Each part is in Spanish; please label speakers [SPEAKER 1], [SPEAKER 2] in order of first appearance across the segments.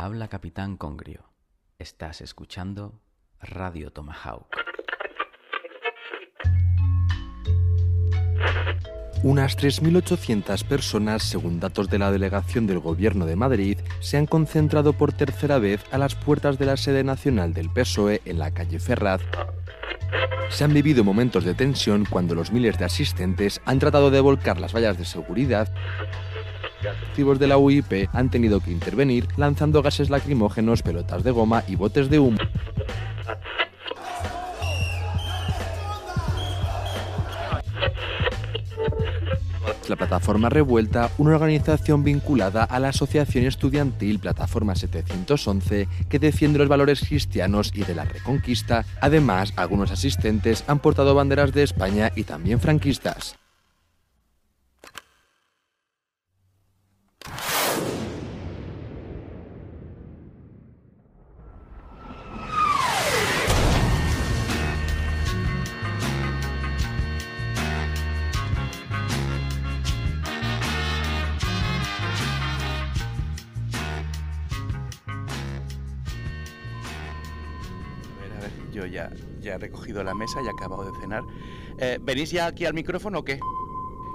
[SPEAKER 1] Habla Capitán Congrio. Estás escuchando Radio Tomahawk.
[SPEAKER 2] Unas 3.800 personas, según datos de la delegación del Gobierno de Madrid, se han concentrado por tercera vez a las puertas de la sede nacional del PSOE en la calle Ferraz. Se han vivido momentos de tensión cuando los miles de asistentes han tratado de volcar las vallas de seguridad. Activos de la UIP han tenido que intervenir lanzando gases lacrimógenos, pelotas de goma y botes de humo. La plataforma Revuelta, una organización vinculada a la Asociación Estudiantil Plataforma 711 que defiende los valores cristianos y de la Reconquista. Además, algunos asistentes han portado banderas de España y también franquistas.
[SPEAKER 3] Ya, he recogido la mesa y he acabado de cenar. Eh, ¿Venís ya aquí al micrófono o qué?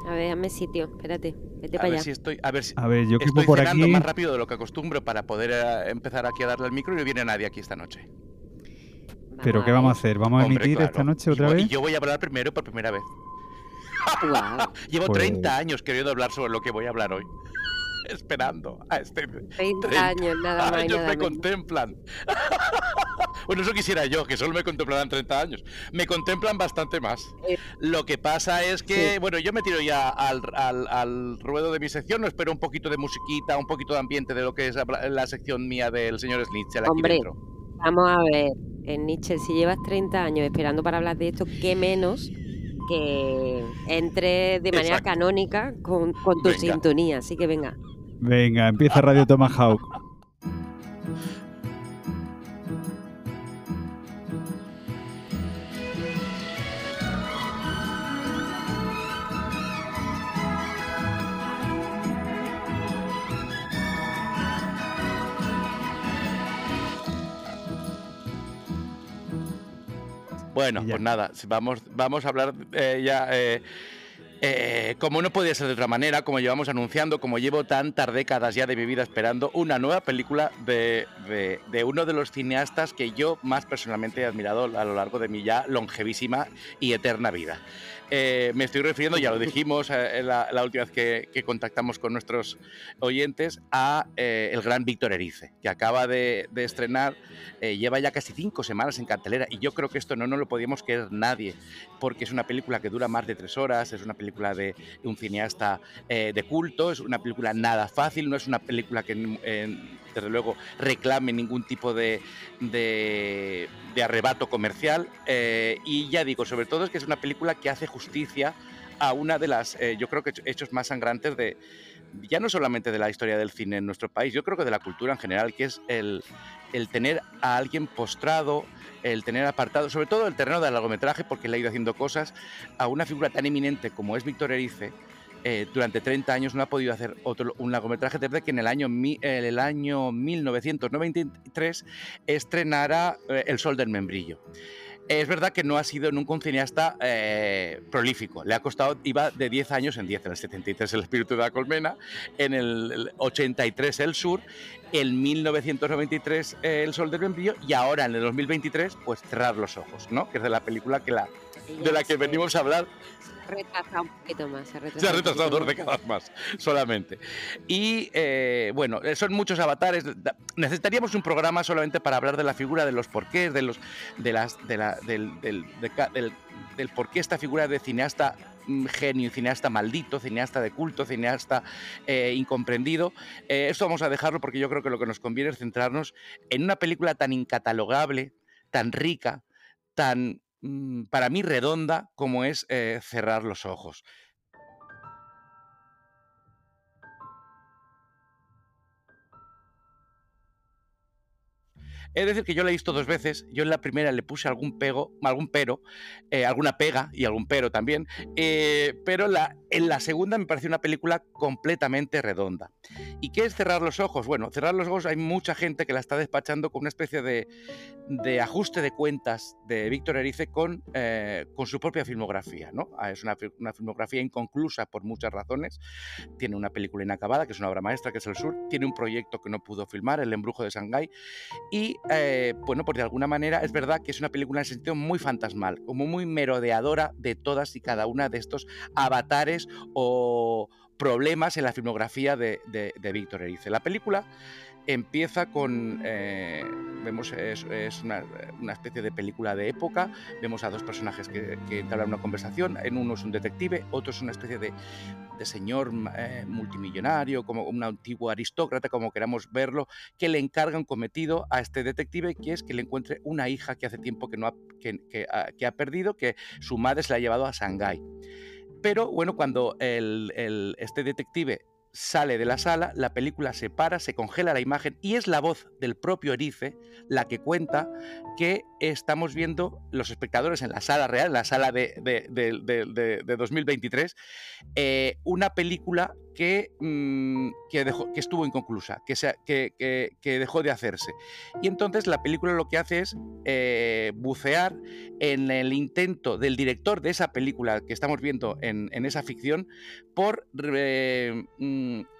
[SPEAKER 4] A ver, dame sitio, espérate, vete
[SPEAKER 3] A
[SPEAKER 4] para
[SPEAKER 3] ver
[SPEAKER 4] allá.
[SPEAKER 3] si estoy. A ver si.
[SPEAKER 5] A ver, yo
[SPEAKER 3] estoy
[SPEAKER 5] quepo por
[SPEAKER 3] cenando
[SPEAKER 5] aquí.
[SPEAKER 3] más rápido de lo que acostumbro para poder eh, empezar aquí a darle al micro y no viene nadie aquí esta noche.
[SPEAKER 5] ¿Pero qué vamos a hacer? ¿Vamos a
[SPEAKER 3] Hombre,
[SPEAKER 5] emitir
[SPEAKER 3] claro.
[SPEAKER 5] esta noche
[SPEAKER 3] Y
[SPEAKER 5] otra
[SPEAKER 3] voy-
[SPEAKER 5] vez?
[SPEAKER 3] Y yo voy a hablar primero por primera vez.
[SPEAKER 4] Guau,
[SPEAKER 3] Llevo
[SPEAKER 5] Pues-
[SPEAKER 3] 30 años queriendo hablar sobre lo que voy a hablar hoy. Esperando a este.
[SPEAKER 4] 30 años, nada más y
[SPEAKER 3] años
[SPEAKER 4] nada
[SPEAKER 3] me
[SPEAKER 4] menos.
[SPEAKER 3] contemplan. bueno, eso quisiera yo, que solo me contemplaran 30 años. Me contemplan bastante más.
[SPEAKER 4] Eh,
[SPEAKER 3] Lo que pasa es que,
[SPEAKER 4] Sí.
[SPEAKER 3] bueno, yo me tiro ya al, al- al ruedo de mi sección, no espero un poquito de musiquita, un poquito de ambiente de lo que es la sección mía del señor Snitzel aquí
[SPEAKER 4] Hombre.
[SPEAKER 3] dentro.
[SPEAKER 4] Vamos a ver, en Nietzsche, si llevas 30 años esperando para hablar de esto, qué menos que entre de manera
[SPEAKER 3] Exacto.
[SPEAKER 4] canónica con, con tu
[SPEAKER 3] Venga.
[SPEAKER 4] sintonía. Así que venga.
[SPEAKER 5] Venga, empieza Radio Tomahawk.
[SPEAKER 3] Bueno, pues nada, vamos, vamos a hablar eh, ya. eh, eh, como no podía ser de otra manera, como llevamos anunciando, como llevo tantas décadas ya de mi vida esperando, una nueva película de, de- de uno de los cineastas que yo más personalmente he admirado a lo largo de mi ya longevísima y eterna vida. Eh, me estoy refiriendo, ya lo dijimos eh, la, la última vez que, contactamos con nuestros oyentes, a eh, el gran Víctor Erice, que acaba de, estrenar, eh, lleva ya casi cinco semanas en cartelera, y yo creo que esto no nos lo podíamos creer nadie, porque es una película que dura más de tres horas, es una película de un cineasta eh, de culto, es una película nada fácil, no es una película que, eh, desde luego, reclame ningún tipo de, de, arrebato comercial, eh, y ya digo, sobre todo es que es una película que hace justicia a una de las, eh, yo creo que hechos más sangrantes de, ya no solamente de la historia del cine en nuestro país, yo creo que de la cultura en general, que es el, el tener a alguien postrado, el tener apartado, sobre todo el terreno del largometraje, porque le ha ido haciendo cosas, a una figura tan eminente como es Víctor Erice, eh, durante 30 años no ha podido hacer otro, un largometraje desde que en el año, mi- en el año 1993 estrenara eh, El Sol del Membrillo. Es verdad que no ha sido nunca un cineasta eh, prolífico. Le ha costado, iba de 10 años en 10, en el 73 El espíritu de la colmena, en el el 83 El Sur, en 1993 eh, El sol del membrillo y ahora en el 2023 pues Cerrar los ojos, ¿no? Que es de la película que la, de la que venimos a hablar
[SPEAKER 4] Se ha retrasado un poquito más. Se ha retrasado,
[SPEAKER 3] se ha
[SPEAKER 4] un
[SPEAKER 3] retrasado
[SPEAKER 4] poquito
[SPEAKER 3] dos décadas más, solamente. Y eh, bueno, eh, son muchos avatares. Necesitaríamos un programa solamente para hablar de la figura, de los porqués, de los, de las, de la, del, del, de ca- del, del por qué esta figura de cineasta mm, genio, cineasta maldito, cineasta de culto, cineasta eh, incomprendido. Eh, esto vamos a dejarlo porque yo creo que lo que nos conviene es centrarnos en una película tan incatalogable, tan rica, tan para mí redonda como es eh, cerrar los ojos. Es decir, que yo la he visto dos veces. Yo en la primera le puse algún pego, algún pero, eh, alguna pega y algún pero también. Eh, pero la, en la segunda me pareció una película completamente redonda. ¿Y qué es cerrar los ojos? Bueno, cerrar los ojos hay mucha gente que la está despachando con una especie de, de ajuste de cuentas de Víctor Erice con, eh, con su propia filmografía. ¿no? Ah, es una, una, filmografía inconclusa por muchas razones. Tiene una película inacabada, que es una obra maestra, que es El Sur. Tiene un proyecto que no pudo filmar, El Embrujo de Shanghái. Y, eh, bueno, pues de alguna manera es verdad que es una película en el sentido muy fantasmal, como muy merodeadora de todas y cada una de estos avatares o problemas en la filmografía de, de, de Víctor Erice. La película empieza con, eh, vemos, es, una, especie de película de época, vemos a dos personajes que, que entablan una conversación, en uno es un detective, otro es una especie de, de señor eh, multimillonario, como un antiguo aristócrata, como queramos verlo, que le encarga un cometido a este detective, que es que le encuentre una hija que hace tiempo que, no ha, que, ha perdido, que su madre se la ha llevado a Shanghái. Pero bueno, cuando el, este detective sale de la sala, la película se para, se congela la imagen y es la voz del propio Erice la que cuenta que estamos viendo los espectadores en la sala real, en la sala de, de, de, de 2023, eh, una película que, mmm, que, dejó, que, estuvo inconclusa, que, se, que, dejó de hacerse. Y entonces la película lo que hace es eh, bucear en el intento del director de esa película que estamos viendo en, en esa ficción por eh,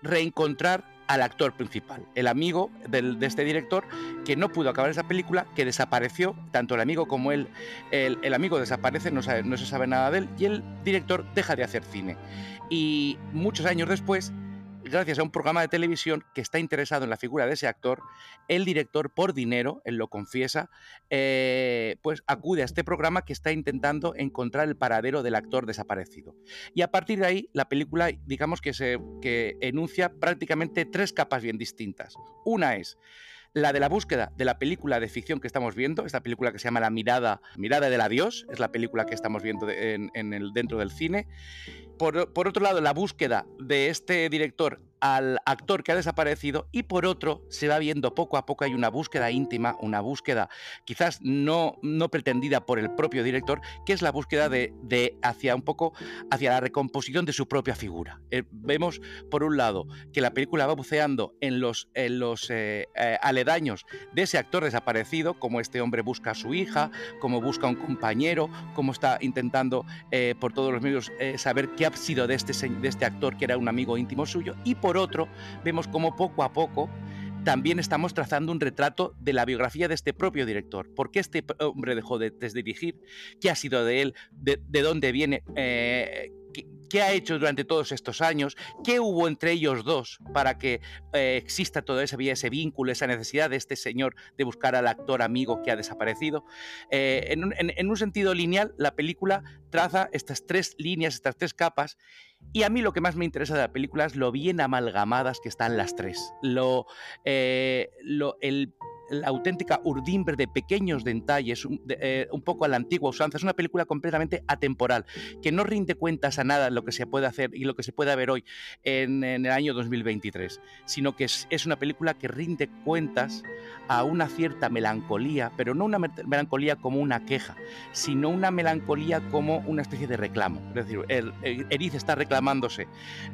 [SPEAKER 3] reencontrar al actor principal, el amigo de este director que no pudo acabar esa película, que desapareció, tanto el amigo como él, el, amigo desaparece, no se sabe nada de él, y el director deja de hacer cine. Y muchos años después, gracias a un programa de televisión que está interesado en la figura de ese actor, el director, por dinero, él lo confiesa, eh, pues acude a este programa que está intentando encontrar el paradero del actor desaparecido. Y a partir de ahí, la película, digamos que, se, que enuncia prácticamente tres capas bien distintas. Una es la de la búsqueda de la película de ficción que estamos viendo, esta película que se llama La mirada, mirada del adiós, es la película que estamos viendo en, en el, dentro del cine. Por, por, otro lado, la búsqueda de este director al actor que ha desaparecido y por otro se va viendo poco a poco hay una búsqueda íntima, una búsqueda quizás no, no pretendida por el propio director, que es la búsqueda de, de hacia un poco hacia la recomposición de su propia figura. Eh, vemos por un lado que la película va buceando en los, en los eh, eh, aledaños de ese actor desaparecido, como este hombre busca a su hija, como busca a un compañero, como está intentando por todos los medios saber qué ha sido de este, de este actor que era un amigo íntimo suyo y por otro, vemos cómo poco a poco también estamos trazando un retrato de la biografía de este propio director. ¿Por qué este hombre dejó de, de dirigir? ¿Qué ha sido de él? ¿De, de dónde viene? Eh, ¿qué, ¿Qué, ha hecho durante todos estos años? ¿Qué hubo entre ellos dos para que eh, exista toda esa, ese vínculo, esa necesidad de este señor de buscar al actor amigo que ha desaparecido? Eh, en, un, en, en un sentido lineal, la película traza estas tres líneas, estas tres capas, y a mí lo que más me interesa de la película es lo bien amalgamadas que están las tres. Lo, eh, lo, el la auténtica urdimbre de pequeños detalles, eh, un, poco a la antigua usanza. Es una película completamente atemporal, que no rinde cuentas a nada lo que se puede hacer y lo que se puede ver hoy en, el año 2023, sino que es, una película que rinde cuentas a una cierta melancolía, pero no una melancolía como una queja, sino una melancolía como una especie de reclamo. Es decir, el, está reclamándose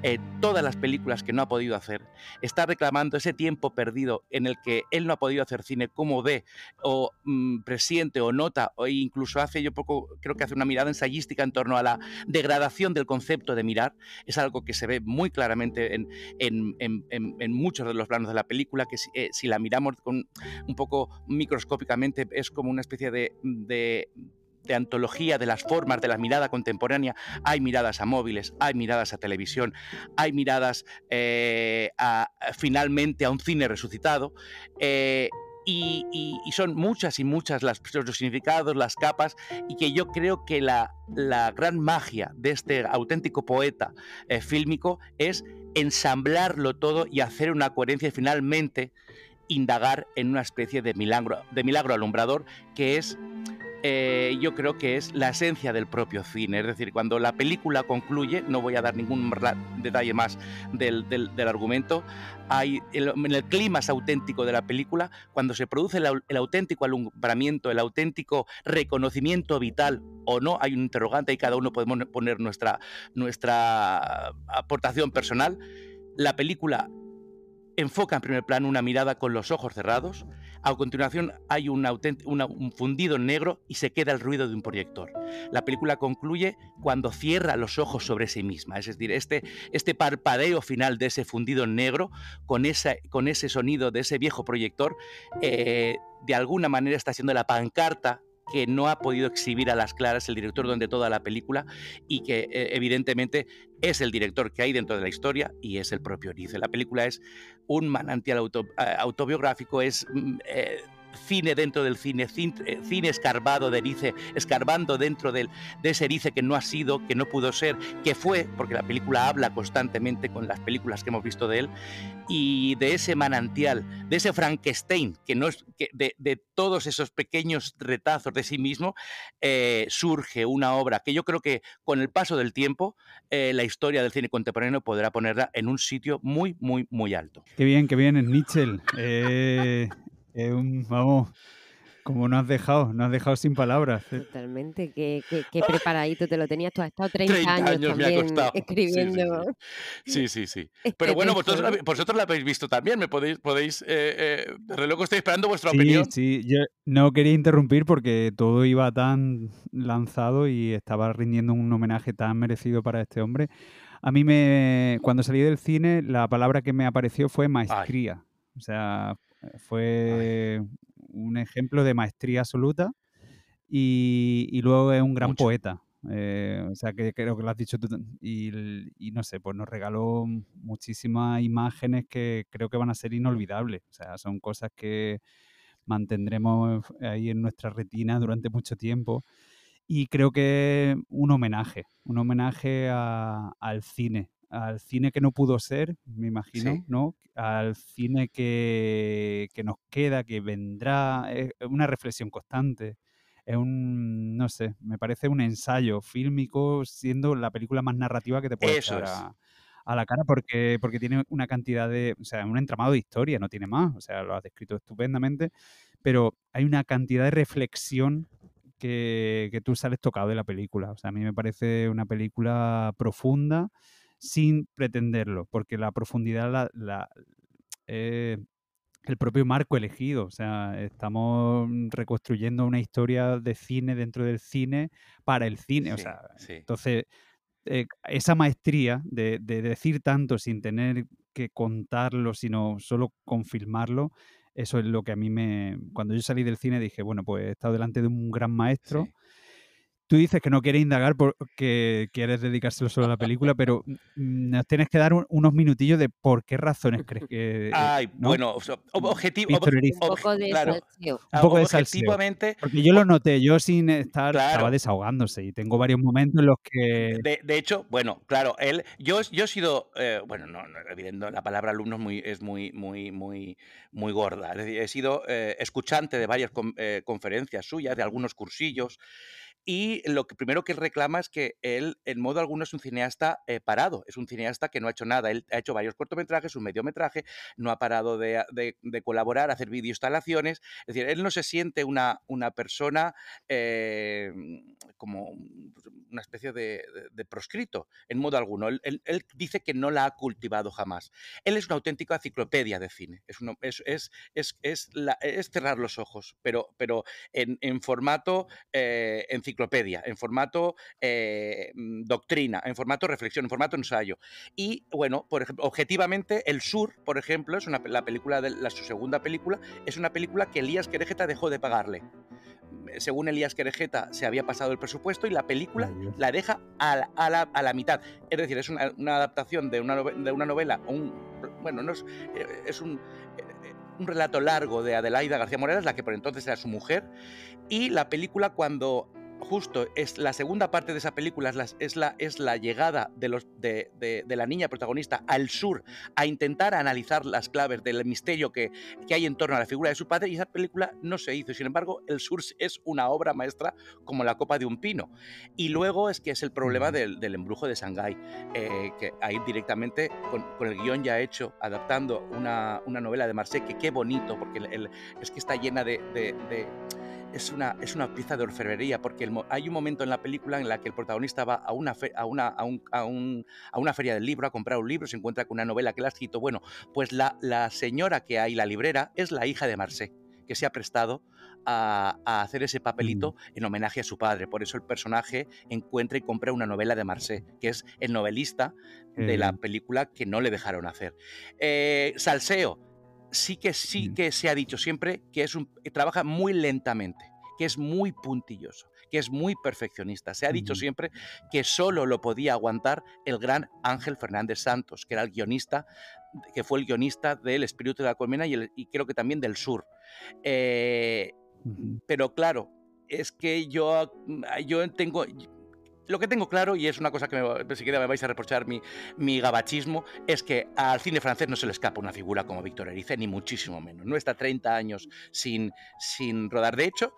[SPEAKER 3] eh, todas las películas que no ha podido hacer, está reclamando ese tiempo perdido en el que él no ha podido hacer cine, cómo ve o mmm, presiente o nota, o incluso hace, yo poco creo que hace una mirada ensayística en torno a la degradación del concepto de mirar, es algo que se ve muy claramente en, muchos de los planos de la película, que si, eh, si, la miramos con un poco microscópicamente es como una especie de antología de las formas de la mirada contemporánea, hay miradas a móviles, hay miradas a televisión, hay miradas eh, a, finalmente a un cine resucitado. Eh, y, son muchas y muchas las, los significados, las capas, y que yo creo que la, la gran magia de este auténtico poeta eh, fílmico es ensamblarlo todo y hacer una coherencia y finalmente indagar en una especie de milagro, de milagro alumbrador que es eh, yo creo que es la esencia del propio cine. Es decir, cuando la película concluye, no voy a dar ningún detalle más del, argumento, hay el, el clima auténtico de la película, cuando se produce el, auténtico alumbramiento, el auténtico reconocimiento vital o no, hay un interrogante y cada uno podemos poner nuestra, nuestra aportación personal. La película enfoca en primer plano una mirada con los ojos cerrados, a continuación hay un, un, fundido negro y se queda el ruido de un proyector. La película concluye cuando cierra los ojos sobre sí misma, es decir, este, este parpadeo final de ese fundido negro con ese sonido de ese viejo proyector, eh, de alguna manera está siendo la pancarta que no ha podido exhibir a las claras el director durante toda la película y que eh, evidentemente es el director que hay dentro de la historia y es el propio Nice. La película es un manantial eh, autobiográfico, es mm, eh, cine dentro del cine, eh, cine escarbado de Erice, escarbando dentro del, de ese Erice que no ha sido, que no pudo ser, que fue, porque la película habla constantemente con las películas que hemos visto de él, y de ese manantial, de ese Frankenstein, que no es, que de, todos esos pequeños retazos de sí mismo, eh, surge una obra que yo creo que con el paso del tiempo, eh, la historia del cine contemporáneo podrá ponerla en un sitio muy, muy, muy alto.
[SPEAKER 5] Qué bien, qué bien, Vamos, como no has dejado, no has dejado sin palabras.
[SPEAKER 4] ¿eh? Totalmente, qué, preparadito te lo tenías. Tú has estado 30, años, también escribiendo.
[SPEAKER 3] Sí, sí, sí. Pero bueno, vosotros, vosotros la habéis visto también. Me podéis, podéis eh, eh, estoy esperando vuestra opinión.
[SPEAKER 5] Sí, yo no quería interrumpir porque todo iba tan lanzado y estaba rindiendo un homenaje tan merecido para este hombre. A mí me, cuando salí del cine, la palabra que me apareció fue maestría. O sea, fue un ejemplo de maestría absoluta y, luego es un gran poeta. Eh, o sea, que creo que lo has dicho tú. Y, no sé, pues nos regaló muchísimas imágenes que creo que van a ser inolvidables. O sea, son cosas que mantendremos ahí en nuestra retina durante mucho tiempo. Y creo que un homenaje, un homenaje al cine, al cine que no pudo ser, me imagino, ¿no? Al cine que, nos queda, que vendrá, es una reflexión constante. Es un, no sé, me parece un ensayo fílmico siendo la película más narrativa que te puede echar a, la cara porque, porque tiene una cantidad de, o sea, un entramado de historia, no tiene más, o sea, lo has descrito estupendamente, pero hay una cantidad de reflexión que, que tú sales tocado de la película. O sea, a mí me parece una película profunda, sin pretenderlo, porque la profundidad la, eh, el propio marco elegido. O sea, estamos reconstruyendo una historia de cine dentro del cine para el cine. o sea, entonces, eh, esa maestría de, decir tanto sin tener que contarlo, sino solo confirmarlo, eso es lo que a mí me. Cuando yo salí del cine dije, bueno, pues he estado delante de un gran maestro. Tú dices que no quieres indagar porque quieres dedicárselo solo a la película, pero mm, nos tienes que dar unos minutillos de por qué razones crees que.
[SPEAKER 3] Ay, bueno, objetivo.
[SPEAKER 4] un poco de claro,
[SPEAKER 5] Un poco de objetivamente. Porque yo lo noté, yo sin estar estaba desahogándose y tengo varios momentos en los que.
[SPEAKER 3] De, hecho, bueno, claro, él, yo, yo he sido, eh, bueno, no, no, la palabra alumno es muy, es muy, muy, muy, muy gorda. Es decir, he sido eh, escuchante de varias eh, conferencias suyas, de algunos cursillos. Y lo que primero que él reclama es que él, en modo alguno, es un cineasta eh, parado, es un cineasta que no ha hecho nada. Él ha hecho varios cortometrajes, un mediometraje, no ha parado de, de, colaborar, hacer videoinstalaciones. Es decir, él no se siente una, una persona eh, como una especie de, proscrito, en modo alguno. Él, dice que no la ha cultivado jamás. Él es una auténtica enciclopedia de cine. Es, es, es, es, es cerrar los ojos, pero, pero en, en formato eh, enciclopedia, en formato eh, mm, doctrina, en formato reflexión, en formato ensayo. Y bueno, por ejemplo, objetivamente, El Sur, por ejemplo, es una, la película de la, su segunda película, es una película que Elías Querejeta dejó de pagarle. Según Elías Querejeta, se había pasado el presupuesto y la película la deja a la, a la, mitad. Es decir, es una, adaptación de una, de una novela, un, bueno, no es, eh, es un, eh, un relato largo de Adelaida García Morales, la que por entonces era su mujer, y la película cuando justo es la segunda parte de esa película, es la, es la, llegada de, los, de, la niña protagonista al sur a intentar analizar las claves del misterio que, hay en torno a la figura de su padre y esa película no se hizo. Sin embargo, el sur es una obra maestra como la copa de un pino. Y luego es que es el problema del, embrujo de Shanghái, eh, que ahí directamente con, el guion ya hecho, adaptando una, novela de Marseille, que qué bonito, porque es que está llena de es una, es una pieza de orfebrería, porque hay un momento en la película en la que el protagonista va a una, a, una, a, un, a, una feria del libro a comprar un libro, se encuentra con una novela que le ha escrito. Bueno, pues la, la señora que hay, la librera, es la hija de Marcé que se ha prestado a, hacer ese papelito mm. en homenaje a su padre. Por eso el personaje encuentra y compra una novela de Marcé, que es el novelista de la película que no le dejaron hacer. Eh, salseo, sí que sí que se ha dicho siempre que es un trabaja muy lentamente, que es muy puntilloso, que es muy perfeccionista. Se ha dicho siempre que solo lo podía aguantar el gran Ángel Fernández Santos, que era el guionista, que fue el guionista del Espíritu de la Colmena y, creo que también del Sur. Eh, pero claro, es que yo, yo tengo, lo que tengo claro, y es una cosa que me, siquiera me vais a reprochar mi, gabachismo, es que al cine francés no se le escapa una figura como Víctor Erice, ni muchísimo menos. No está 30 años sin, sin rodar. De hecho,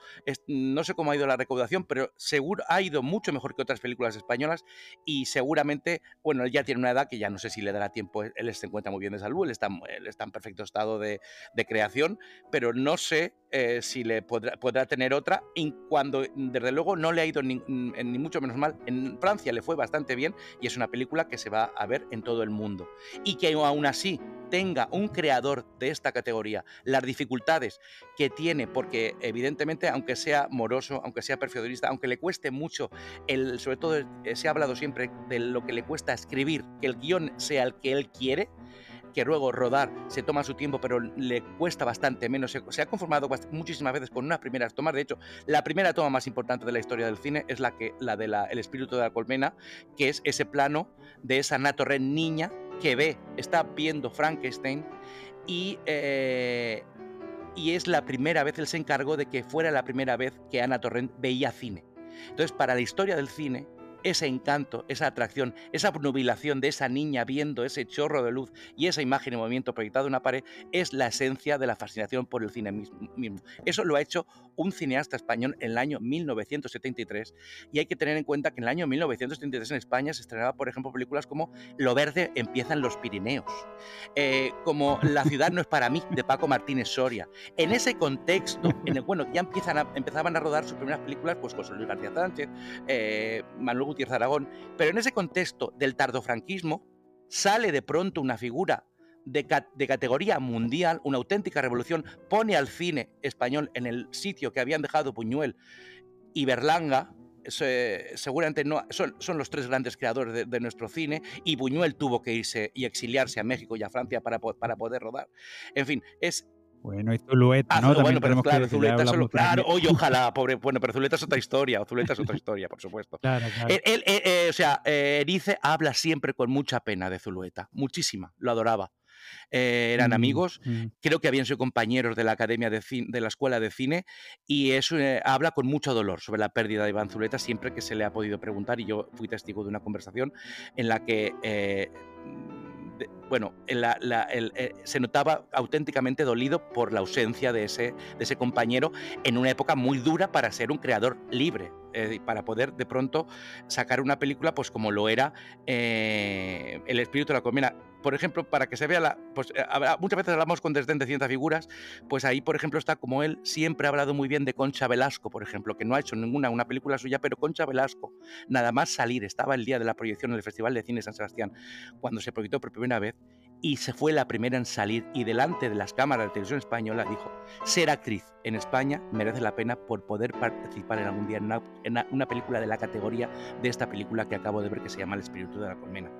[SPEAKER 3] no sé cómo ha ido la recaudación, pero seguro ha ido mucho mejor que otras películas españolas y seguramente, bueno, él ya tiene una edad que ya no sé si le dará tiempo, él se encuentra muy bien de salud, él está, está en perfecto estado de, de creación, pero no sé eh, si le podrá, podrá, tener otra, cuando desde luego no le ha ido ni, ni, mucho menos mal. En Francia le fue bastante bien y es una película que se va a ver en todo el mundo. Y que aún así tenga un creador de esta categoría las dificultades que tiene, porque evidentemente, aunque sea moroso, aunque sea perfeccionista, aunque le cueste mucho, el, sobre todo eh, se ha hablado siempre de lo que le cuesta escribir, que el guion sea el que él quiere, que luego rodar se toma su tiempo, pero le cuesta bastante menos. Se, ha conformado muchísimas veces con unas primeras tomas. De hecho, la primera toma más importante de la historia del cine es la que la de El espíritu de la colmena, que es ese plano de esa Ana niña que ve, está viendo Frankenstein y, eh, y es la primera vez, él se encargó de que fuera la primera vez que Ana Torrent veía cine. Entonces, para la historia del cine, ese encanto, esa atracción, esa nubilación de esa niña viendo ese chorro de luz y esa imagen en movimiento proyectado en una pared es la esencia de la fascinación por el cine mismo. Eso lo ha hecho un cineasta español en el año 1973 y hay que tener en cuenta que en el año 1973 en España se estrenaba, por ejemplo, películas como Lo verde empieza en los Pirineos, eh, como La ciudad no es para mí, de Paco Martínez Soria. En ese contexto, en el, bueno, ya empiezan empezaban a rodar sus primeras películas pues, José Luis García Sánchez, eh, Manuel Gutiérrez Aragón, pero en ese contexto del tardofranquismo sale de pronto una figura de, categoría mundial, una auténtica revolución, pone al cine español en el sitio que habían dejado Puñuel y Berlanga, seguramente no, son, los tres grandes creadores de, nuestro cine y Buñuel tuvo que irse y exiliarse a México y a Francia para, para poder rodar. En fin, es
[SPEAKER 5] bueno, y Zulueta, ah, ¿no?
[SPEAKER 3] bueno, pero claro, Zuleta solo, claro, oye, ojalá, pobre, bueno, pero Zuleta es otra historia, Zuleta es otra historia, por supuesto. Claro, claro. Él, eh, eh, o sea, eh, Erice habla siempre con mucha pena de Zulueta, muchísima, lo adoraba. eran mm, amigos, mm. creo que habían sido compañeros de la Academia de, de la Escuela de Cine y eso habla con mucho dolor sobre la pérdida de Iván Zuleta siempre que se le ha podido preguntar y yo fui testigo de una conversación en la que bueno, eh, se notaba auténticamente dolido por la ausencia de ese, de ese compañero en una época muy dura para ser un creador libre, eh, para poder de pronto sacar una película pues como lo era eh, El espíritu de la colmena por ejemplo, para que se vea la. Pues, eh, muchas veces hablamos con desdén de ciertas figuras, pues ahí, por ejemplo, está como él siempre ha hablado muy bien de Concha Velasco, por ejemplo, que no ha hecho ninguna una película suya, pero Concha Velasco, nada más salir, estaba el día de la proyección en el Festival de Cine San Sebastián, cuando se proyectó por primera vez, y se fue la primera en salir y delante de las cámaras de televisión española dijo, ser actriz en España merece la pena por poder participar en algún día en una, película de la categoría de esta película que acabo de ver que se llama El espíritu de la colmena.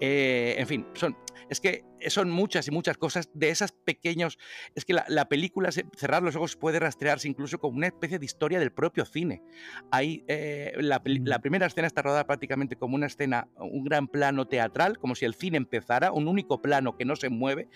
[SPEAKER 3] Eh, en fin, son, es que son muchas y muchas cosas de esas pequeños. Es que la, película, cerrar los ojos, puede rastrearse incluso como una especie de historia del propio cine. Hay, eh, la, la, primera escena está rodada prácticamente como una escena, un gran plano teatral, como si el cine empezara, un único plano que no se mueve.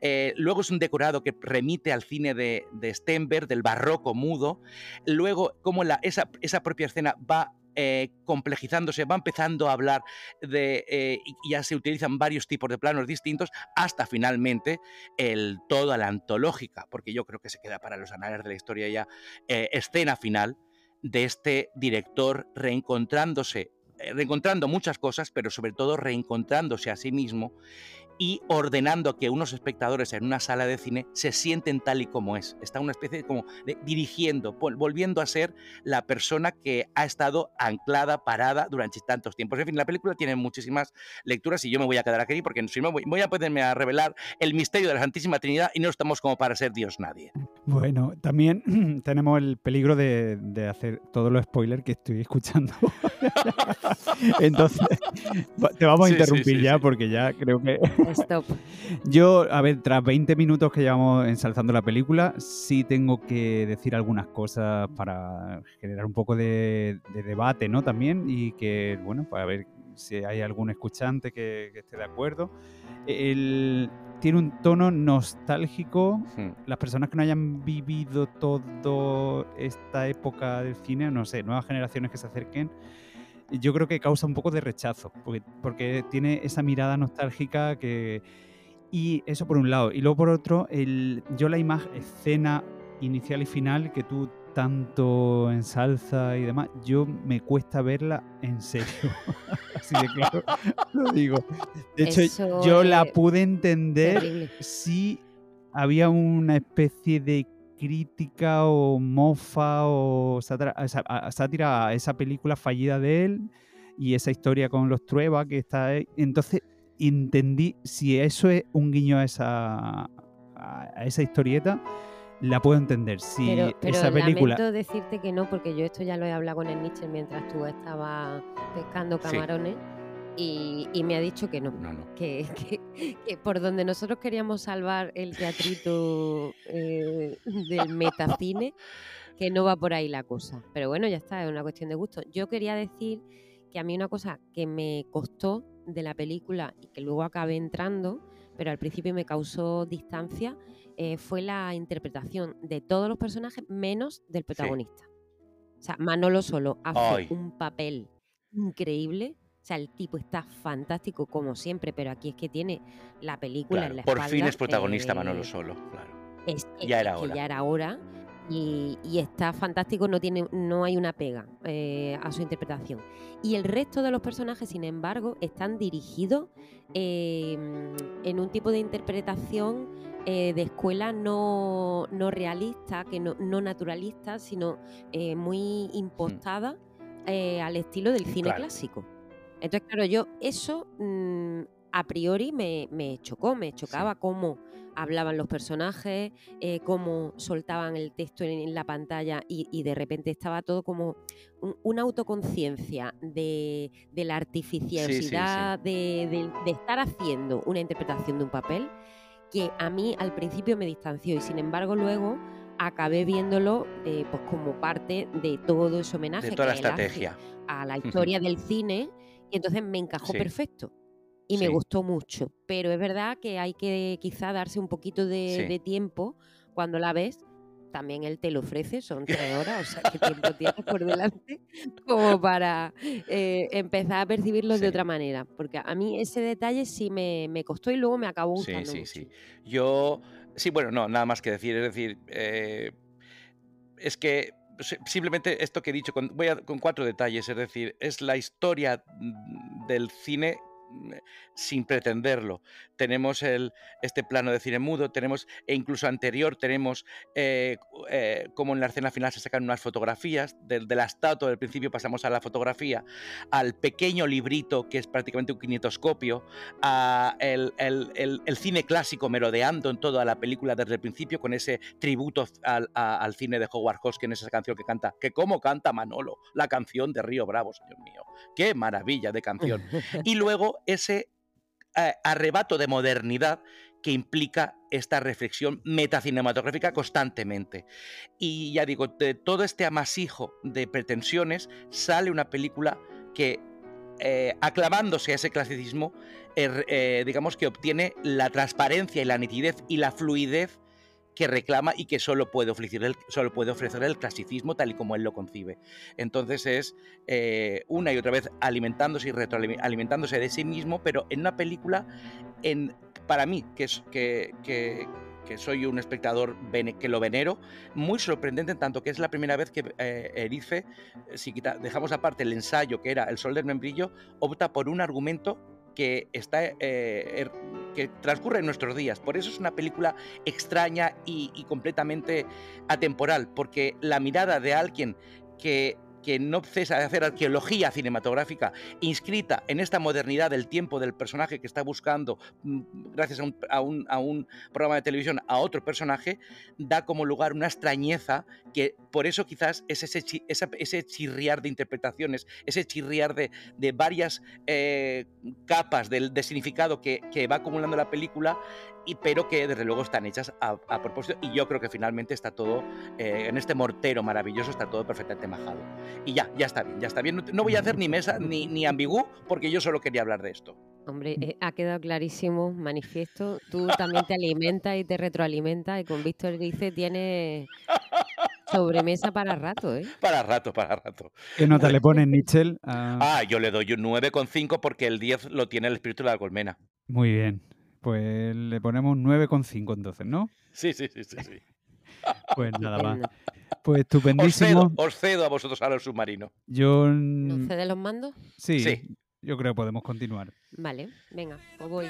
[SPEAKER 3] Eh, luego es un decorado que remite al cine de, de Stenberg, del barroco mudo. Luego, como esa, esa propia escena va eh, complejizándose, va empezando a hablar de, eh, ya se utilizan varios tipos de planos distintos, hasta finalmente el todo a la antológica, porque yo creo que se queda para los anales de la historia ya, escena final de este director reencontrándose, reencontrando muchas cosas, pero sobre todo reencontrándose a sí mismo y ordenando que unos espectadores en una sala de cine se sienten tal y como es. Está una especie de como de dirigiendo, volviendo a ser la persona que ha estado anclada, parada durante tantos tiempos. En fin, la película tiene muchísimas lecturas y yo me voy a quedar aquí porque si no voy a poderme a revelar el misterio de la Santísima Trinidad y no estamos como para ser Dios nadie.
[SPEAKER 5] Bueno, también tenemos el peligro de, hacer todos los spoilers que estoy escuchando. Entonces, te vamos a interrumpir ya porque ya creo que Stop. Yo, a ver, tras 20 minutos que llevamos ensalzando la película, sí tengo que decir algunas cosas para generar un poco de, debate, ¿no? También, y que, bueno, para ver si hay algún escuchante que, esté de acuerdo. tiene un tono nostálgico. Hmm. Las personas que no hayan vivido toda esta época del cine, no sé, nuevas generaciones que se acerquen, yo creo que causa un poco de rechazo, porque, porque tiene esa mirada nostálgica que... Y eso por un lado. Y luego por otro, el, yo la imagen, escena inicial y final que tú tanto ensalza y demás, yo me cuesta verla en serio. Así de claro lo digo. De hecho, yo la pude entender si había una especie de crítica o mofa o sátira, a esa película fallida de él y esa historia con los Trueba que está ahí. Entonces entendí si eso es un guiño a esa, a esa historieta la puedo entender. Si
[SPEAKER 4] pero,
[SPEAKER 5] esa película.
[SPEAKER 4] Lamento decirte que no, porque yo esto ya lo he hablado con el Nietzsche mientras tú estabas pescando camarones y, me ha dicho que no, Que, por donde nosotros queríamos salvar el teatrito eh, del metacine, que no va por ahí la cosa. Pero bueno, ya está, es una cuestión de gusto. Yo quería decir que a mí una cosa que me costó de la película y que luego acabé entrando, pero al principio me causó distancia, eh, fue la interpretación de todos los personajes menos del protagonista. O sea, Manolo solo hace un papel increíble o sea, el tipo está fantástico como siempre, pero aquí es que tiene la película en la
[SPEAKER 3] Por fin es protagonista Manolo eh, Solo, claro.
[SPEAKER 4] ya era hora. Ya era hora. Y, está fantástico, no, tiene, no hay una pega eh, a su interpretación. Y el resto de los personajes, sin embargo, están dirigidos em, en un tipo de interpretación eh, de escuela no, no, realista, que no, no naturalista, sino muy hmm. impostada al estilo del cine clásico. Entonces, claro, yo eso mm, a priori me, chocó, me chocaba cómo hablaban los personajes, eh, cómo soltaban el texto en, la pantalla y, de repente estaba todo como una autoconciencia de, la artificiosidad, De, estar haciendo una interpretación de un papel que a mí al principio me distanció y sin embargo luego acabé viéndolo eh, pues como parte de todo ese homenaje
[SPEAKER 3] toda la estrategia.
[SPEAKER 4] a la historia del cine y entonces me encajó perfecto y me gustó mucho. Pero es verdad que hay que quizá darse un poquito de, tiempo cuando la ves. También él te lo ofrece, son tres horas, o sea, que tiempo tienes por delante como para eh, empezar a percibirlo de otra manera. Porque a mí ese detalle sí me, costó y luego me acabó gustando. Sí, sí, sí.
[SPEAKER 3] Yo, sí, bueno, no, nada más que decir. Es decir, eh, es que simplemente esto que he dicho, voy a, con cuatro detalles, es decir, es la historia mm, del cine sin pretenderlo. Tenemos el, este plano de cine mudo, tenemos, e incluso anterior, tenemos eh, eh, como en la escena final se sacan unas fotografías, de, de, la estatua del principio pasamos a la fotografía, al pequeño librito que es prácticamente un kinetoscopio, a el, el, el, cine clásico merodeando en toda la película desde el principio con ese tributo al, al cine de Howard en esa canción que canta, que como canta Manolo, la canción de Río Bravo, señor mío. Qué maravilla de canción. Y luego ese eh, arrebato de modernidad que implica esta reflexión metacinematográfica constantemente. Y ya digo, de todo este amasijo de pretensiones sale una película que, eh, aclamándose a ese clasicismo, er, eh, digamos que obtiene la transparencia y la nitidez y la fluidez que reclama y que solo puede ofrecer el, solo puede ofrecer el clasicismo tal y como él lo concibe. Entonces es eh, una y otra vez alimentándose y retroalimentándose de sí mismo, pero en una película, en, para mí, que, es, que, que, soy un espectador que lo venero, muy sorprendente en tanto que es la primera vez que eh, Erice, si dejamos aparte el ensayo que era El Sol del Membrillo, opta por un argumento que, está, eh, er, que transcurre en nuestros días. Por eso es una película extraña y, y completamente atemporal, porque la mirada de alguien que que no cesa de hacer arqueología cinematográfica inscrita en esta modernidad del tiempo del personaje que está buscando, mm, gracias a un, programa de televisión, a otro personaje, da como lugar una extrañeza que por eso quizás es ese, ese chirriar de interpretaciones, ese chirriar de, de varias eh, capas de, de significado que, que va acumulando la película y, pero que desde luego están hechas a, propósito y yo creo que finalmente está todo, eh, en este mortero maravilloso está todo perfectamente majado. Y ya, ya está bien, ya está bien. No voy a hacer ni mesa ni, ni ambigú porque yo solo quería hablar de esto.
[SPEAKER 4] Hombre, eh, ha quedado clarísimo, manifiesto. Tú también te alimentas y te retroalimentas y con Víctor dice tiene sobremesa para rato, ¿eh?
[SPEAKER 3] Para rato, para rato.
[SPEAKER 5] ¿Qué nota le pones, Nichel?
[SPEAKER 3] Ah, yo le doy un 9,5 porque el 10 lo tiene el espíritu de la colmena.
[SPEAKER 5] Muy bien. Pues le ponemos 9,5 entonces, ¿no?
[SPEAKER 3] Sí, sí, sí, sí. sí.
[SPEAKER 5] pues nada más. Pues estupendísimo.
[SPEAKER 3] Os cedo, a vosotros a los submarinos.
[SPEAKER 5] Yo...
[SPEAKER 4] ¿Nos cede los mandos?
[SPEAKER 5] Sí, sí. Yo creo que podemos continuar.
[SPEAKER 4] Vale, venga, pues voy.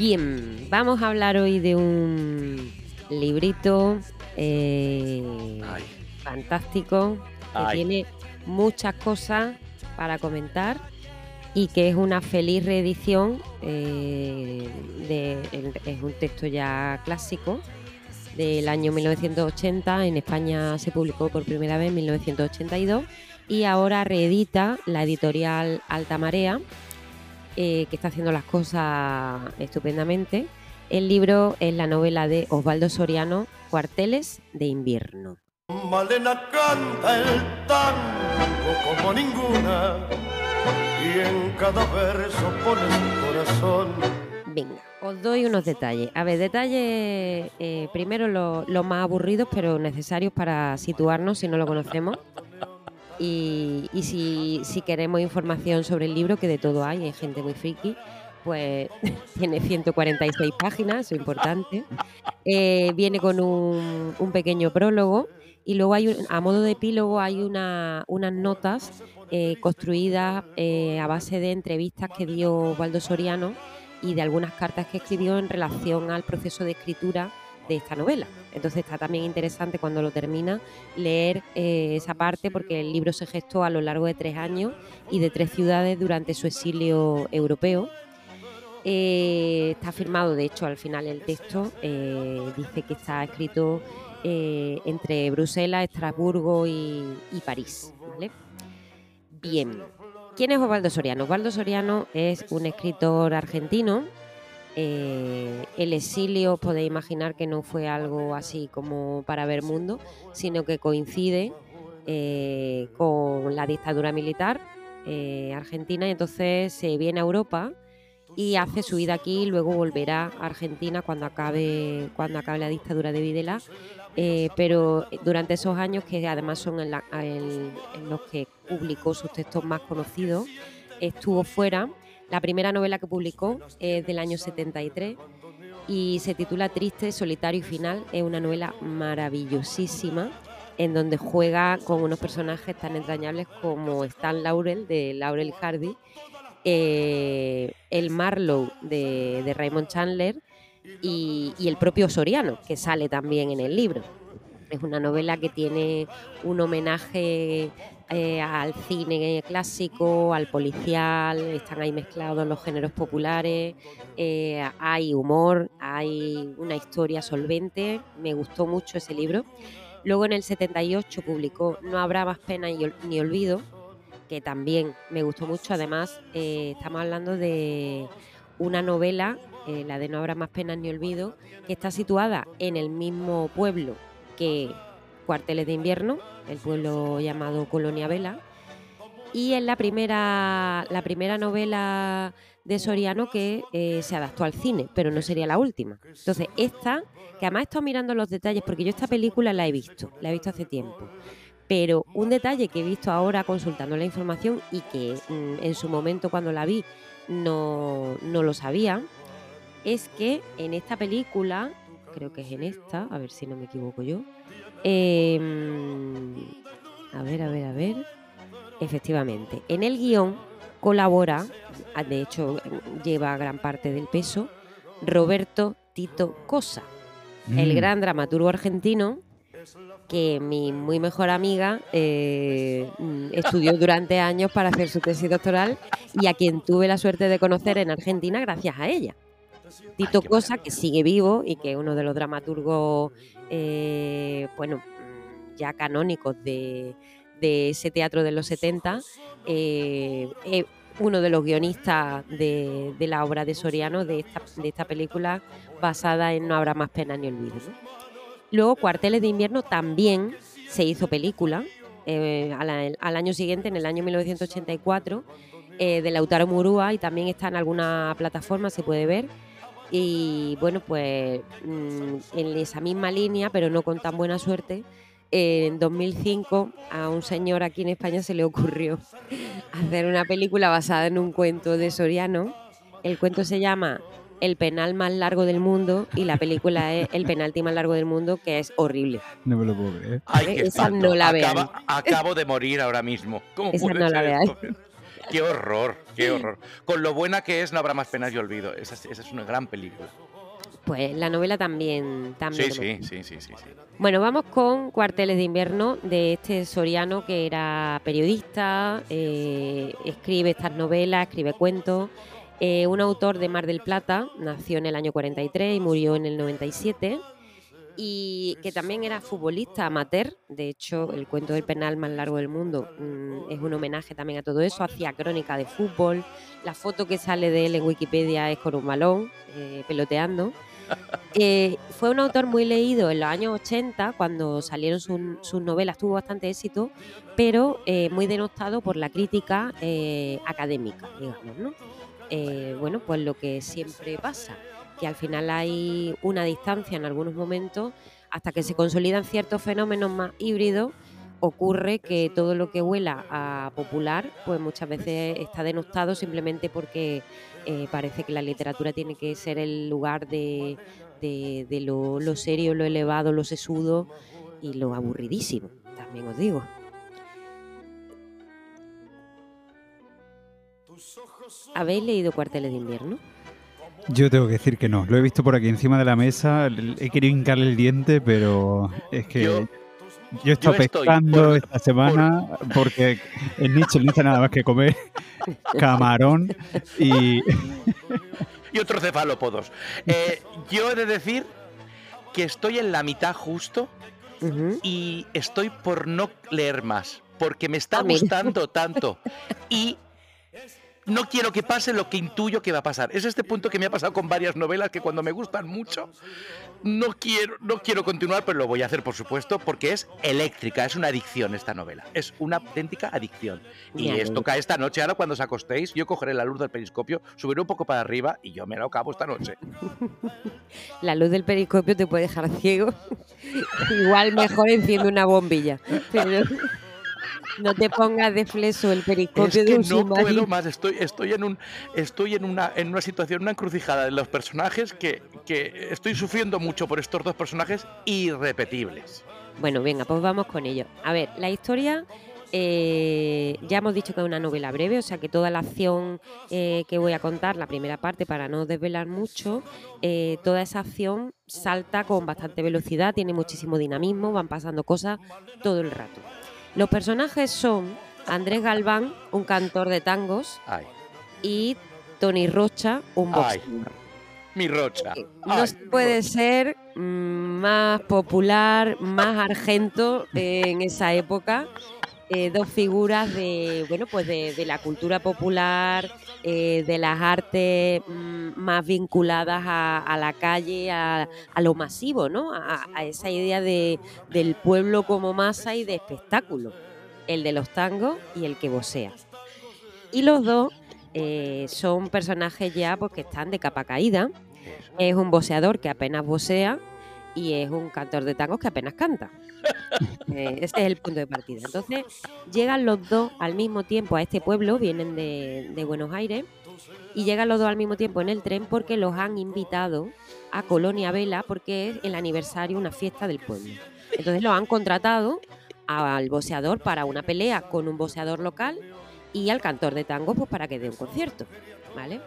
[SPEAKER 4] Bien, vamos a hablar hoy de un librito eh, fantástico que tiene muchas cosas para comentar y que es una feliz reedición eh, de, es un texto ya clásico del año 1980 en España se publicó por primera vez en 1982 y ahora reedita la editorial Alta Marea eh, que está haciendo las cosas estupendamente. El libro es la novela de Osvaldo Soriano, Cuarteles de invierno.
[SPEAKER 6] Malena canta el tango como ninguna y en cada verso pone su corazón.
[SPEAKER 4] Venga, os doy unos detalles. A ver, detalles eh, primero los más aburridos pero necesarios para situarnos si no lo conocemos. Y, si, queremos información sobre el libro, que de todo hay, hay gente muy friki, pues tiene 146 páginas, eso es importante. Eh, viene con un, pequeño prólogo y luego hay a modo de epílogo hay unas notas eh, construidas eh, a base de entrevistas que dio Waldo Soriano y de algunas cartas que escribió en relación al proceso de escritura de esta novela. Entonces está también interesante cuando lo termina leer eh, esa parte porque el libro se gestó a lo largo de tres años y de tres ciudades durante su exilio europeo. Eh, está firmado, de hecho, al final el texto eh, dice que está escrito entre Bruselas, Estrasburgo y, París. Bien, ¿quién es Osvaldo Soriano? Osvaldo Soriano es un escritor argentino eh, el exilio podéis imaginar que no fue algo así como para ver mundo, sino que coincide eh, con la dictadura militar eh, argentina y entonces se viene a Europa y hace su vida aquí y luego volverá a Argentina cuando acabe, cuando acabe la dictadura de Videla. pero durante esos años, que además son en los que publicó sus textos más conocidos, estuvo fuera la primera novela que publicó es del año 73 y se titula Triste, Solitario y Final. Es una novela maravillosísima en donde juega con unos personajes tan entrañables como Stan Laurel de Laurel Hardy, eh, el Marlowe de, Raymond Chandler y, el propio Soriano, que sale también en el libro. Es una novela que tiene un homenaje eh, al cine clásico, al policial, están ahí mezclados los géneros populares, eh, hay humor, hay una historia solvente, me gustó mucho ese libro. Luego en el 78 publicó No habrá más pena ni olvido, que también me gustó mucho. Además, eh, estamos hablando de una novela, la de No habrá más penas ni olvido, que está situada en el mismo pueblo que Cuarteles de Invierno, el pueblo llamado Colonia Vela, y es la primera, la primera novela de Soriano que eh, se adaptó al cine, pero no sería la última. Entonces, esta, que además he estado mirando los detalles, porque yo esta película la he visto, la he visto hace tiempo. Pero un detalle que he visto ahora consultando la información y que mm, en su momento cuando la vi no, no lo sabía, es que en esta película, creo que es en esta, a ver si no me equivoco yo, em, a ver, a ver, a ver, efectivamente, en el guion colabora, ah, de hecho lleva gran parte del peso, Roberto Tito Cosa, el mm. gran dramaturgo argentino que mi muy mejor amiga eh, estudió durante años para hacer su tesis doctoral y a quien tuve la suerte de conocer en Argentina gracias a ella. Tito Cosa, que sigue vivo y que es uno de los dramaturgos, eh, bueno, ya canónicos de, ese teatro de los 70, eh, uno de los guionistas de, la obra de Soriano, de esta, de esta película basada en No habrá más pena ni olvido. Luego, Cuarteles de invierno también se hizo película eh, al, año siguiente, en el año 1984, eh, de Lautaro Murúa y también está en alguna plataforma, se puede ver. Y bueno, pues mm, en esa misma línea, pero no con tan buena suerte, en 2005 a un señor aquí en España se le ocurrió hacer una película basada en un cuento de Soriano. El cuento se llama el penal más largo del mundo y la película es el penalti más largo del mundo, que es horrible.
[SPEAKER 5] No me lo puedo creer.
[SPEAKER 3] Esa no la vean. acabo de morir ahora mismo. ¿Cómo Esa no la vean. Qué horror, qué horror. Con lo buena que es, no habrá más penas y olvido. Esa, es una gran película.
[SPEAKER 4] Pues la novela también. también
[SPEAKER 3] sí, sí, sí, sí,
[SPEAKER 4] Bueno, vamos con Cuarteles de invierno de este Soriano que era periodista, eh, escribe estas novelas, escribe cuentos. Eh, un autor de Mar del Plata, nació en el año 43 y murió en el 97, y que también era futbolista amateur. De hecho, el cuento del penal más largo del mundo mm, es un homenaje también a todo eso. Hacía crónica de fútbol. La foto que sale de él en Wikipedia es con un balón, eh, peloteando. Eh, fue un autor muy leído en los años 80, cuando salieron sus novelas, tuvo bastante éxito, pero muy denostado por la crítica académica, digamos, ¿no? Eh, bueno, pues lo que siempre pasa, que al final hay una distancia en algunos momentos hasta que se consolidan ciertos fenómenos más híbridos ocurre que todo lo que huela a popular, pues muchas veces está denostado simplemente porque eh, parece que la literatura tiene que ser el lugar de, lo, lo, serio, lo elevado, lo sesudo y lo aburridísimo, también os digo. ¿Habéis leído Cuarteles de invierno?
[SPEAKER 5] Yo tengo que decir que no. Lo he visto por aquí encima de la mesa. He querido hincarle el diente, pero es que yo, he estado pescando esta semana porque en Nietzsche no hice nada más que comer camarón y.
[SPEAKER 3] y otros cefalópodos. Eh, yo he de decir que estoy en la mitad justo y estoy por no leer más porque me está gustando tanto. Y no quiero que pase lo que intuyo que va a pasar. Es este punto que me ha pasado con varias novelas que cuando me gustan mucho no quiero, no quiero continuar, pero lo voy a hacer por supuesto porque es eléctrica, es una adicción esta novela, es una auténtica adicción. Y esto cae esta noche, ahora cuando os acostéis, yo cogeré la luz del periscopio, subiré un poco para arriba y yo me lo acabo esta noche.
[SPEAKER 4] La luz del periscopio te puede dejar ciego. Igual mejor enciende una bombilla. No te pongas de fleso el periscopio
[SPEAKER 3] de un no puedo más, estoy, estoy, en, un, estoy en, una, en una situación, una encrucijada de los personajes que, que estoy sufriendo mucho por estos dos personajes irrepetibles.
[SPEAKER 4] Bueno, venga, pues vamos con ello. A ver, la historia Eh, ya hemos dicho que es una novela breve, o sea que toda la acción eh, que voy a contar, la primera parte, para no desvelar mucho, eh, toda esa acción salta con bastante velocidad, tiene muchísimo dinamismo, van pasando cosas todo el rato. Los personajes son Andrés Galván, un cantor de tangos, y Tony Rocha, un boxeador.
[SPEAKER 3] Mi Rocha.
[SPEAKER 4] No puede ser más popular, más argento en esa época. Eh, dos figuras de bueno pues de, la cultura popular eh, de las artes mm, más vinculadas a, la calle a, lo masivo no a, esa idea de, del pueblo como masa y de espectáculo el de los tangos y el que vocea. Y los dos eh, son personajes ya pues, que están de capa caída. Es un voceador que apenas vocea y es un cantor de tangos que apenas canta. Eh, ese es el punto de partida. Entonces, llegan los dos al mismo tiempo a este pueblo, vienen de, Buenos Aires, y llegan los dos al mismo tiempo en el tren porque los han invitado a Colonia Vela porque es el aniversario, una fiesta del pueblo. Entonces los han contratado al voceador para una pelea con un voceador local y al cantor de tango pues para que dé un concierto, ¿vale?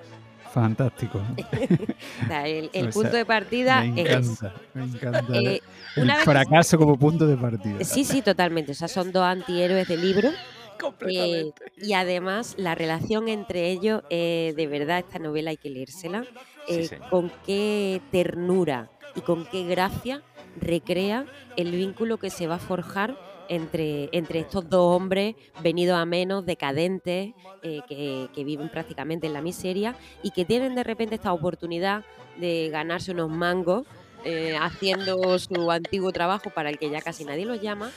[SPEAKER 5] Fantástico.
[SPEAKER 4] el, punto de partida
[SPEAKER 5] me encanta, Me encanta. Eh, el fracaso como punto de partida.
[SPEAKER 4] Sí, sí, totalmente. O sea, son dos antihéroes del libro. Eh, y además la relación entre ellos, eh, de verdad, esta novela hay que leérsela. Con qué ternura y con qué gracia recrea el vínculo que se va a forjar entre, entre estos dos hombres venidos a menos, decadentes, eh, que, viven prácticamente en la miseria y que tienen de repente esta oportunidad de ganarse unos mangos eh, haciendo su antiguo trabajo para el que ya casi nadie los llama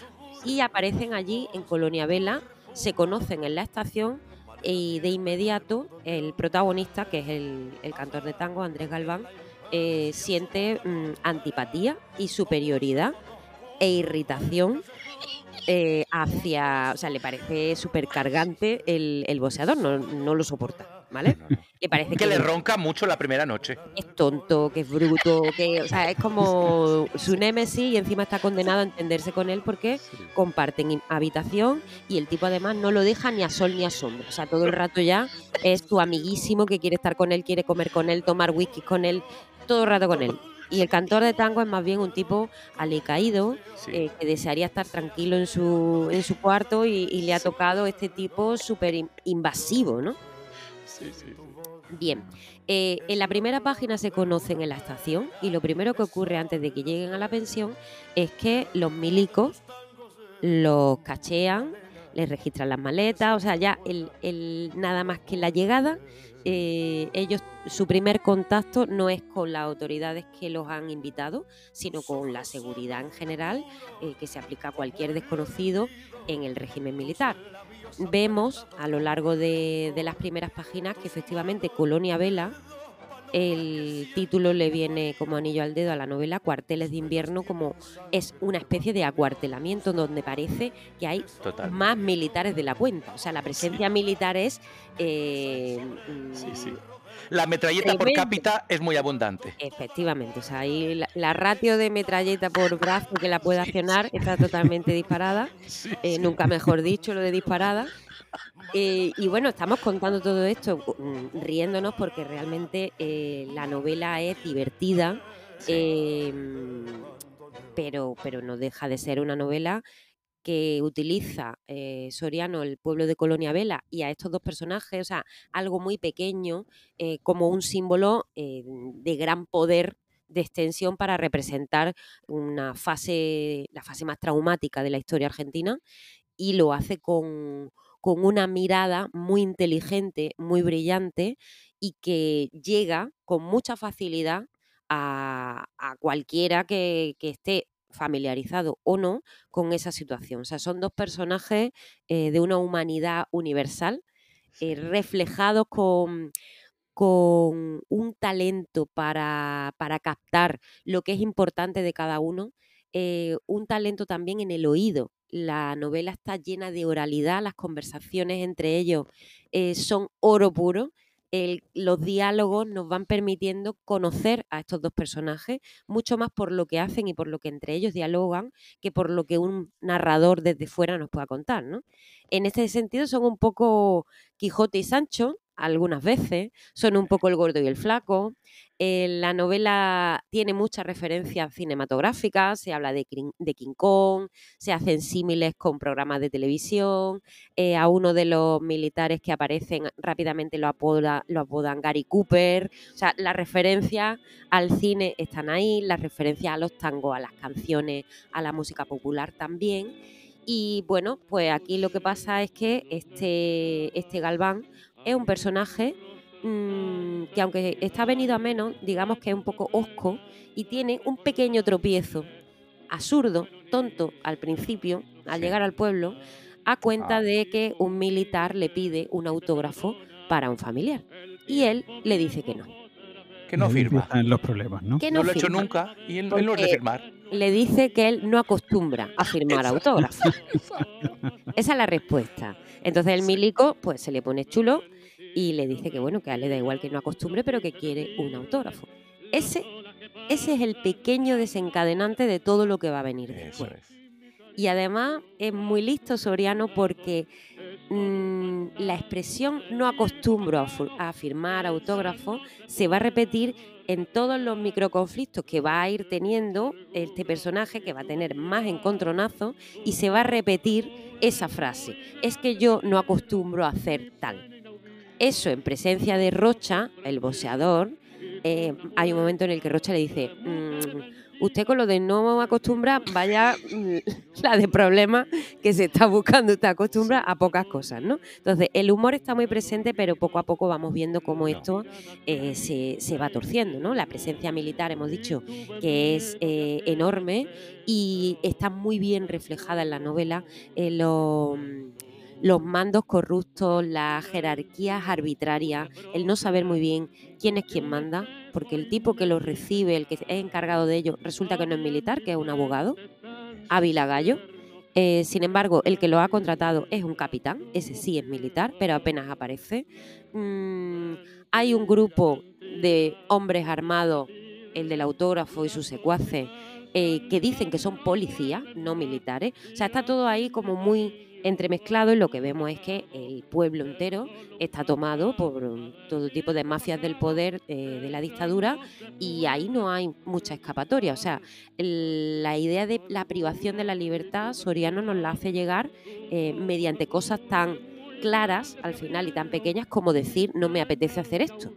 [SPEAKER 4] y aparecen allí en Colonia Vela, se conocen en la estación y de inmediato el protagonista, que es el, cantor de tango, Andrés Galván, eh, siente mm, antipatía y superioridad e irritación eh, hacia, o sea, le parece súper cargante el, el boxeador, no, no, lo soporta, ¿vale?
[SPEAKER 3] Le parece que, le ronca mucho la primera noche.
[SPEAKER 4] Es tonto, que es bruto, que, o sea, es como su némesis y encima está condenado a entenderse con él porque comparten habitación y el tipo además no lo deja ni a sol ni a sombra, o sea, todo el rato ya es tu amiguísimo que quiere estar con él, quiere comer con él, tomar whisky con él, todo el rato con él. Y el cantor de tango es más bien un tipo alicaído, eh, que desearía estar tranquilo en su, en su cuarto y, le ha tocado este tipo súper invasivo, ¿no? Sí, sí. Bien, eh, en la primera página se conocen en la estación y lo primero que ocurre antes de que lleguen a la pensión es que los milicos los cachean, les registran las maletas, o sea, ya el, el, nada más que la llegada eh, ellos, su primer contacto no es con las autoridades que los han invitado, sino con la seguridad en general eh, que se aplica a cualquier desconocido en el régimen militar. Vemos a lo largo de, de las primeras páginas que efectivamente Colonia Vela el título le viene como anillo al dedo a la novela Cuarteles de invierno, como es una especie de acuartelamiento donde parece que hay más militares de la cuenta. O sea, la presencia militar es... Eh,
[SPEAKER 3] sí, sí. La metralleta por cápita es muy abundante.
[SPEAKER 4] Efectivamente, o sea, ahí la, ratio de metralleta por brazo que la puede accionar está totalmente disparada. Eh, nunca mejor dicho lo de disparada. Eh, y bueno, estamos contando todo esto mm, riéndonos porque realmente eh, la novela es divertida, em, pero, pero no deja de ser una novela que utiliza eh, Soriano, el pueblo de Colonia Vela, y a estos dos personajes, o sea, algo muy pequeño, como un símbolo de gran poder de extensión para representar una fase, la fase más traumática de la historia argentina, y lo hace con, con una mirada muy inteligente, muy brillante y que llega con mucha facilidad a, cualquiera que, esté familiarizado o no con esa situación. O sea, son dos personajes eh, de una humanidad universal, eh, reflejados con, con, un talento para, para, captar lo que es importante de cada uno, eh, un talento también en el oído, la novela está llena de oralidad, las conversaciones entre ellos son oro puro. Los diálogos nos van permitiendo conocer a estos dos personajes mucho más por lo que hacen y por lo que entre ellos dialogan que por lo que un narrador desde fuera nos pueda contar. ¿no? En este sentido son un poco Quijote y Sancho, algunas veces, son un poco el gordo y el flaco. Eh, la novela tiene muchas referencias cinematográficas, se habla de, King Kong, se hacen símiles con programas de televisión, eh, a uno de los militares que aparecen rápidamente lo, lo apodan Gary Cooper, o sea, las referencias al cine están ahí, las referencias a los tangos, a las canciones, a la música popular también. Y bueno, pues aquí lo que pasa es que este, este Galván es un personaje mm, que aunque está venido a menos, digamos que es un poco osco y tiene un pequeño tropiezo absurdo, tonto al principio, al llegar al pueblo, a cuenta ah. de que un militar le pide un autógrafo para un familiar. Y él le dice que no.
[SPEAKER 3] Que no firma.
[SPEAKER 5] En los problemas, ¿no?
[SPEAKER 3] no, lo ha hecho nunca y él, no es de firmar.
[SPEAKER 4] Le dice que él no acostumbra a firmar autógrafos. Esa es la respuesta. Entonces el milico pues se le pone chulo y le dice que bueno, que a le da igual que no acostumbre, pero que quiere un autógrafo. Ese, ese es el pequeño desencadenante de todo lo que va a venir después. Y además es muy listo Soriano porque mm, la expresión no acostumbro a, firmar autógrafo se va a repetir en todos los microconflictos que va a ir teniendo este personaje, que va a tener más encontronazos, y se va a repetir esa frase. Es que yo no acostumbro a hacer tal. Eso en presencia de Rocha, el boxeador, eh, hay un momento en el que Rocha le dice, mm, usted con lo de no acostumbra, vaya mm, la de problema que se está buscando, usted acostumbra a pocas cosas, ¿no? Entonces, el humor está muy presente, pero poco a poco vamos viendo cómo esto eh, se, va torciendo, ¿no? La presencia militar, hemos dicho, que es eh, enorme y está muy bien reflejada en la novela. en los mandos corruptos, las jerarquías arbitrarias, el no saber muy bien quién es quien manda, porque el tipo que lo recibe, el que es encargado de ello, resulta que no es militar, que es un abogado, Ávila Gallo. Eh, sin embargo, el que lo ha contratado es un capitán, ese sí es militar, pero apenas aparece. Mm, hay un grupo de hombres armados, el del autógrafo y sus secuaces, eh, que dicen que son policías, no militares. O sea, está todo ahí como muy entremezclado y lo que vemos es que el pueblo entero está tomado por todo tipo de mafias del poder eh, de la dictadura y ahí no hay mucha escapatoria. O sea, la idea de la privación de la libertad, Soriano nos la hace llegar eh, mediante cosas tan claras al final y tan pequeñas como decir no me apetece hacer esto.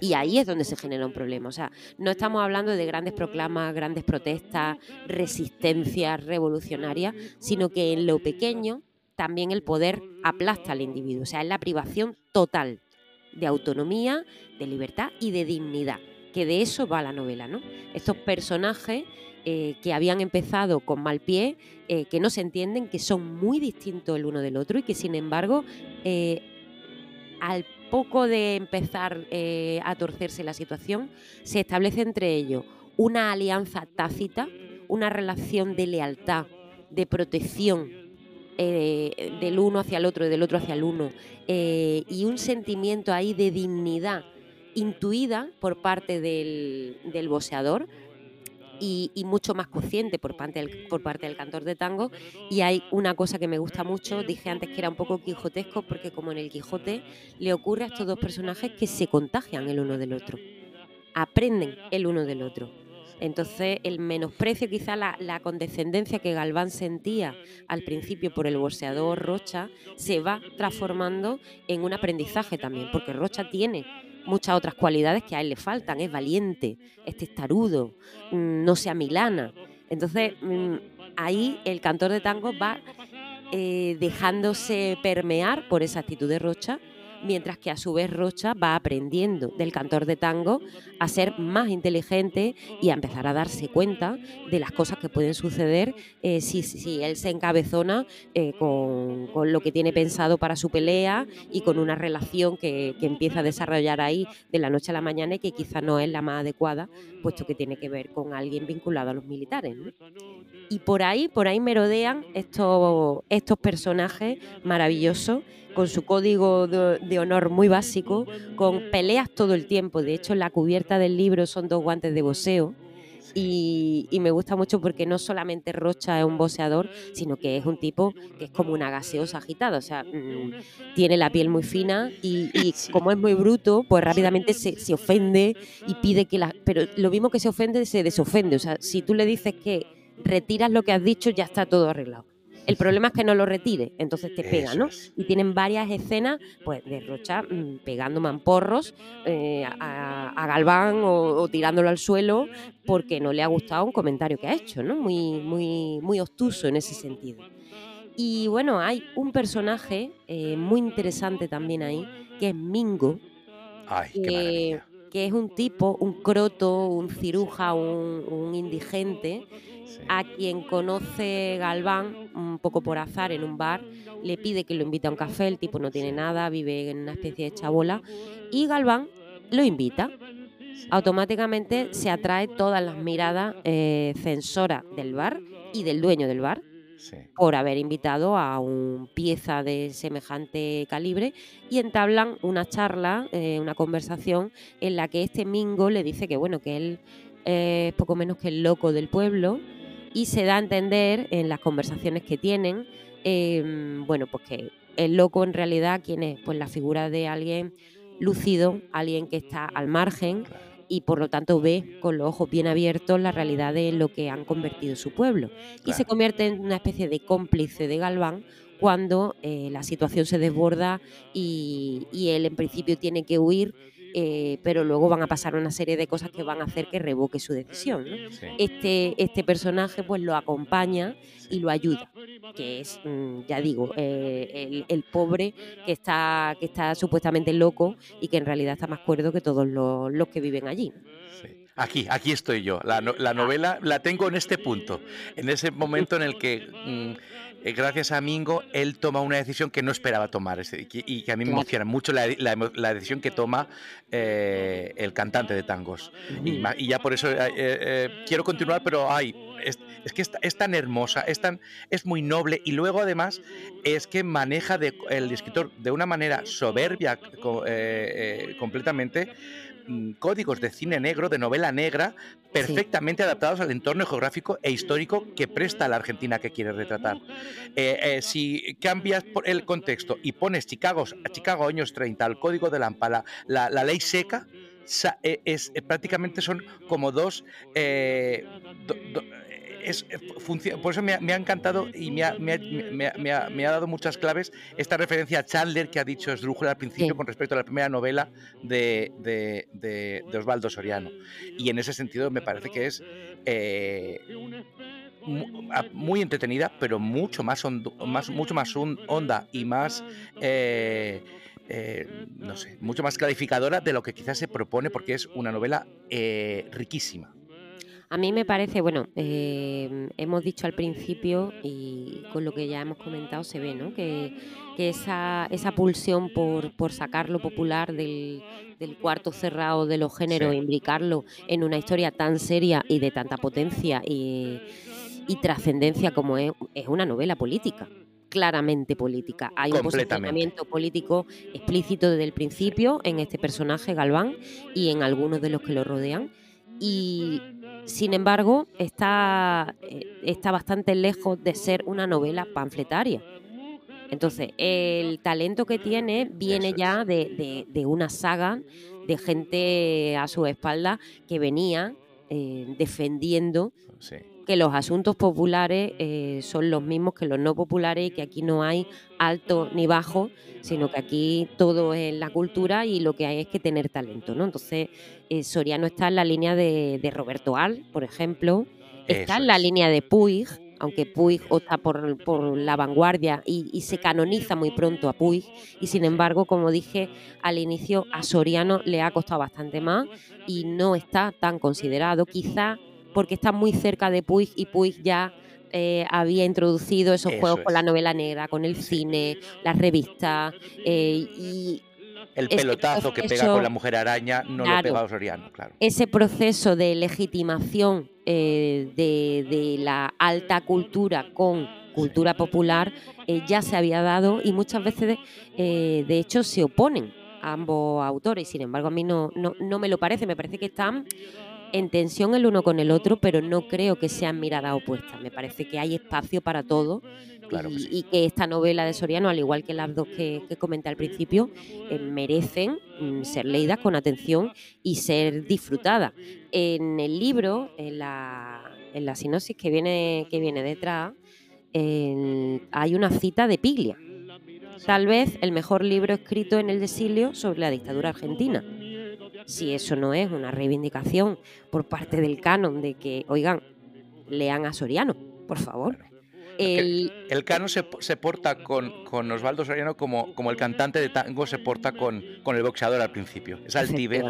[SPEAKER 4] Y ahí es donde se genera un problema. O sea, no estamos hablando de grandes proclamas, grandes protestas, resistencias revolucionarias, sino que en lo pequeño también el poder aplasta al individuo. O sea, es la privación total de autonomía, de libertad y de dignidad, que de eso va la novela, ¿no? Estos personajes eh, que habían empezado con mal pie, eh, que no se entienden, que son muy distintos el uno del otro y que sin embargo, eh, al poco de empezar a torcerse la situación, se establece entre ellos una alianza tácita, una relación de lealtad, de protección eh, del uno hacia el otro y del otro hacia el uno, eh, y un sentimiento ahí de dignidad intuida por parte del, del boxeador y, mucho más consciente por parte, del, por parte del cantor de tango. Y hay una cosa que me gusta mucho, dije antes que era un poco quijotesco, porque como en el Quijote le ocurre a estos dos personajes que se contagian el uno del otro, aprenden el uno del otro. Entonces, el menosprecio, quizá la, condescendencia que Galván sentía al principio por el boxeador Rocha, se va transformando en un aprendizaje también, porque Rocha tiene muchas otras cualidades que a él le faltan. Es valiente, es testarudo, mm, no sea milana. Entonces, mm, ahí el cantor de tango va eh, dejándose permear por esa actitud de Rocha mientras que a su vez Rocha va aprendiendo del cantor de tango a ser más inteligente y a empezar a darse cuenta de las cosas que pueden suceder eh, si, si, él se encabezona eh, con, lo que tiene pensado para su pelea y con una relación que, empieza a desarrollar ahí de la noche a la mañana y que quizá no es la más adecuada, puesto que tiene que ver con alguien vinculado a los militares. Y por ahí, por ahí merodean estos, estos personajes maravillosos, con su código de, honor muy básico, con peleas todo el tiempo. De hecho, la cubierta del libro son dos guantes de boxeo y, me gusta mucho porque no solamente Rocha es un boxeador, sino que es un tipo que es como una gaseosa agitada. O sea, mm, tiene la piel muy fina y, como es muy bruto, pues rápidamente se, se, ofende y pide que la. Pero lo mismo que se ofende, se desofende. O sea, si tú le dices que retiras lo que has dicho, ya está todo arreglado. El problema es que no lo retire, entonces te pega, ¿no? Y tienen varias escenas, pues, de Rocha mm, pegando mamporros eh, a, Galván o, tirándolo al suelo porque no le ha gustado un comentario que ha hecho, ¿no? Muy, muy, muy obtuso en ese sentido. Y bueno, hay un personaje eh, muy interesante también ahí, que es Mingo.
[SPEAKER 3] que,
[SPEAKER 4] es un tipo, un croto, un ciruja, un, un indigente a quien conoce Galván un poco por azar en un bar, le pide que lo invite a un café, el tipo no tiene nada, vive en una especie de chabola, y Galván lo invita. Automáticamente se atrae todas las miradas eh, censoras del bar y del dueño del bar. por haber invitado a un pieza de semejante calibre y entablan una charla, eh, una conversación en la que este Mingo le dice que bueno, que él es poco menos que el loco del pueblo, y se da a entender en las conversaciones que tienen, em, bueno, pues que el loco en realidad, ¿quién es? Pues la figura de alguien lúcido, alguien que está al margen y por lo tanto ve con los ojos bien abiertos la realidad de lo que han convertido su pueblo. Y se convierte en una especie de cómplice de Galván cuando eh, la situación se desborda y, y él en principio tiene que huir eh, pero luego van a pasar una serie de cosas que van a hacer que revoque su decisión. Este, este personaje pues lo acompaña y lo ayuda, que es, mm, ya digo, eh, el, pobre que está, que está supuestamente loco y que en realidad está más cuerdo que todos los, que viven allí.
[SPEAKER 3] Aquí, aquí estoy yo. La, la, novela la tengo en este punto, en ese momento en el que mm, gracias a Mingo, él toma una decisión que no esperaba tomar y que a mí me emociona mucho la, decisión que toma eh, el cantante de tangos. y, ya por eso eh, quiero continuar, pero ay, es, que es, tan hermosa, es, tan, es muy noble y luego además es que maneja el escritor de una manera soberbia completamente códigos de cine negro, de novela negra, perfectamente adaptados al entorno geográfico e histórico que presta la Argentina que quiere retratar. Eh, eh, si cambias el contexto y pones Chicago, Chicago años 30, el código de Lampala, la, la ley seca, eh, es, prácticamente son como dos es, eh, por eso me ha, encantado y me ha, me, ha, dado muchas claves esta referencia a Chandler que ha dicho Esdrújula al principio con respecto a la primera novela de, de, Osvaldo Soriano. Y en ese sentido me parece que es eh, muy entretenida, pero mucho más, más, mucho más honda y más... Eh, no sé, mucho más clarificadora de lo que quizás se propone porque es una novela riquísima.
[SPEAKER 4] A mí me parece, bueno, eh, hemos dicho al principio y con lo que ya hemos comentado se ve, ¿no? Que, esa, esa, pulsión por, por sacar lo popular del, cuarto cerrado de los géneros e imbricarlo en una historia tan seria y de tanta potencia y, trascendencia como es, es una novela política claramente política. Hay un posicionamiento político explícito desde el principio en este personaje Galván y en algunos de los que lo rodean. Y sin embargo, está, eh, está bastante lejos de ser una novela panfletaria. Entonces, el talento que tiene viene ya de, una saga de gente a su espalda que venía eh, defendiendo que los asuntos populares eh, son los mismos que los no populares y que aquí no hay alto ni bajo, sino que aquí todo es la cultura y lo que hay es que tener talento. ¿no? Entonces, eh, Soriano está en la línea de, Roberto Al, por ejemplo, está en la línea de Puig, aunque Puig opta por, por la vanguardia y, y, se canoniza muy pronto a Puig, y sin embargo, como dije al inicio, a Soriano le ha costado bastante más y no está tan considerado. Quizá porque está muy cerca de Puig y Puig ya eh, había introducido esos juegos con la novela negra, con el cine, las revistas, eh, y
[SPEAKER 3] el pelotazo que pega con la mujer araña no lo pega Soriano, claro.
[SPEAKER 4] Ese proceso de legitimación eh, de, la alta cultura con cultura popular eh, ya se había dado y muchas veces, eh, de hecho, se oponen a ambos autores. Sin embargo, a mí no, no, no me lo parece. Me parece que están en tensión el uno con el otro, pero no creo que sean miradas opuestas. Me parece que hay espacio para todo y, que esta novela de Soriano, al igual que las dos que, comenté al principio, eh, merecen mm, ser leídas con atención y ser disfrutadas. En el libro, en la, en la sinopsis que viene, que viene detrás, hay una cita de Piglia. Tal vez el mejor libro escrito en el desilio sobre la dictadura argentina si eso no es una reivindicación por parte del canon de que, oigan, lean a Soriano, por favor.
[SPEAKER 3] El, el canon se, porta con, con, Osvaldo Soriano como, como el cantante de tango se porta con, con el boxeador al principio. Es altivez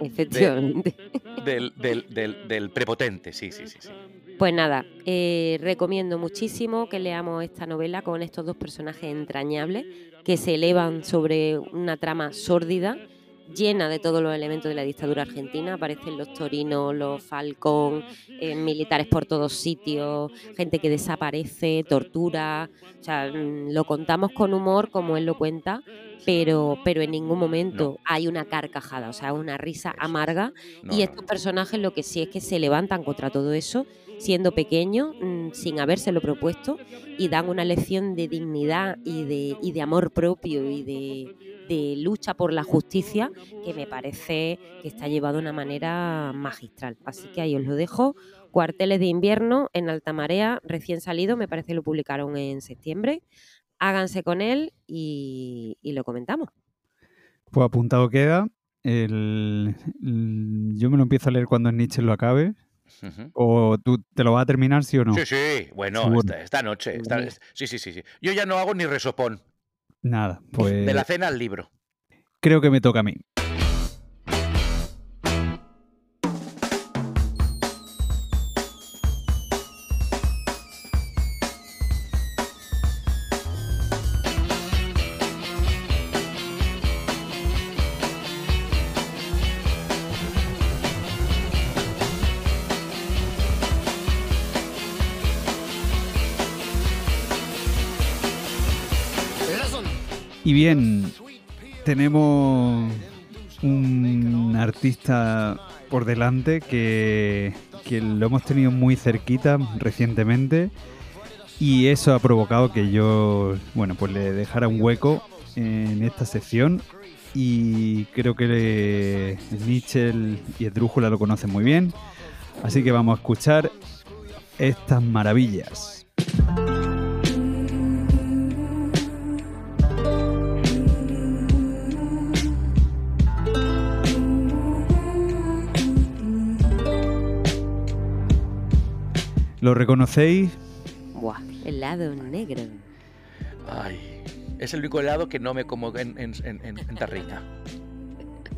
[SPEAKER 4] efectivamente.
[SPEAKER 3] del, del, del, prepotente, sí, sí, sí. sí.
[SPEAKER 4] Pues nada, eh, recomiendo muchísimo que leamos esta novela con estos dos personajes entrañables que se elevan sobre una trama sórdida llena de todos los elementos de la dictadura argentina. Aparecen los torinos, los falcón, eh, militares por todos sitios, gente que desaparece, tortura. O sea, mm, lo contamos con humor como él lo cuenta, pero, pero en ningún momento hay una carcajada, o sea, una risa amarga. y estos personajes lo que sí es que se levantan contra todo eso siendo pequeños, mm, sin habérselo propuesto, y dan una lección de dignidad y de, y de amor propio y de, de lucha por la justicia que me parece que está llevado de una manera magistral. Así que ahí os lo dejo. Cuarteles de invierno en alta marea, recién salido, me parece lo publicaron en septiembre. Háganse con él y, lo comentamos.
[SPEAKER 5] Pues apuntado queda. El, yo me lo empiezo a leer cuando Nietzsche lo acabe. ¿O tú te lo vas a terminar, sí o no?
[SPEAKER 3] Sí, sí, bueno, esta, noche. sí, sí, sí, sí. Yo ya no hago ni resopón.
[SPEAKER 5] Nada, pues.
[SPEAKER 3] De la cena al libro.
[SPEAKER 5] Creo que me toca a mí. Y bien, tenemos un artista por delante que, lo hemos tenido muy cerquita recientemente y eso ha provocado que yo, bueno, pues le dejara un hueco en esta sección y creo que Mitchell y Esdrújula lo conocen muy bien, así que vamos a escuchar estas maravillas. ¿Lo reconocéis?
[SPEAKER 4] Buah, helado negro.
[SPEAKER 3] Ay, es el único helado que no me como en, en, tarrina.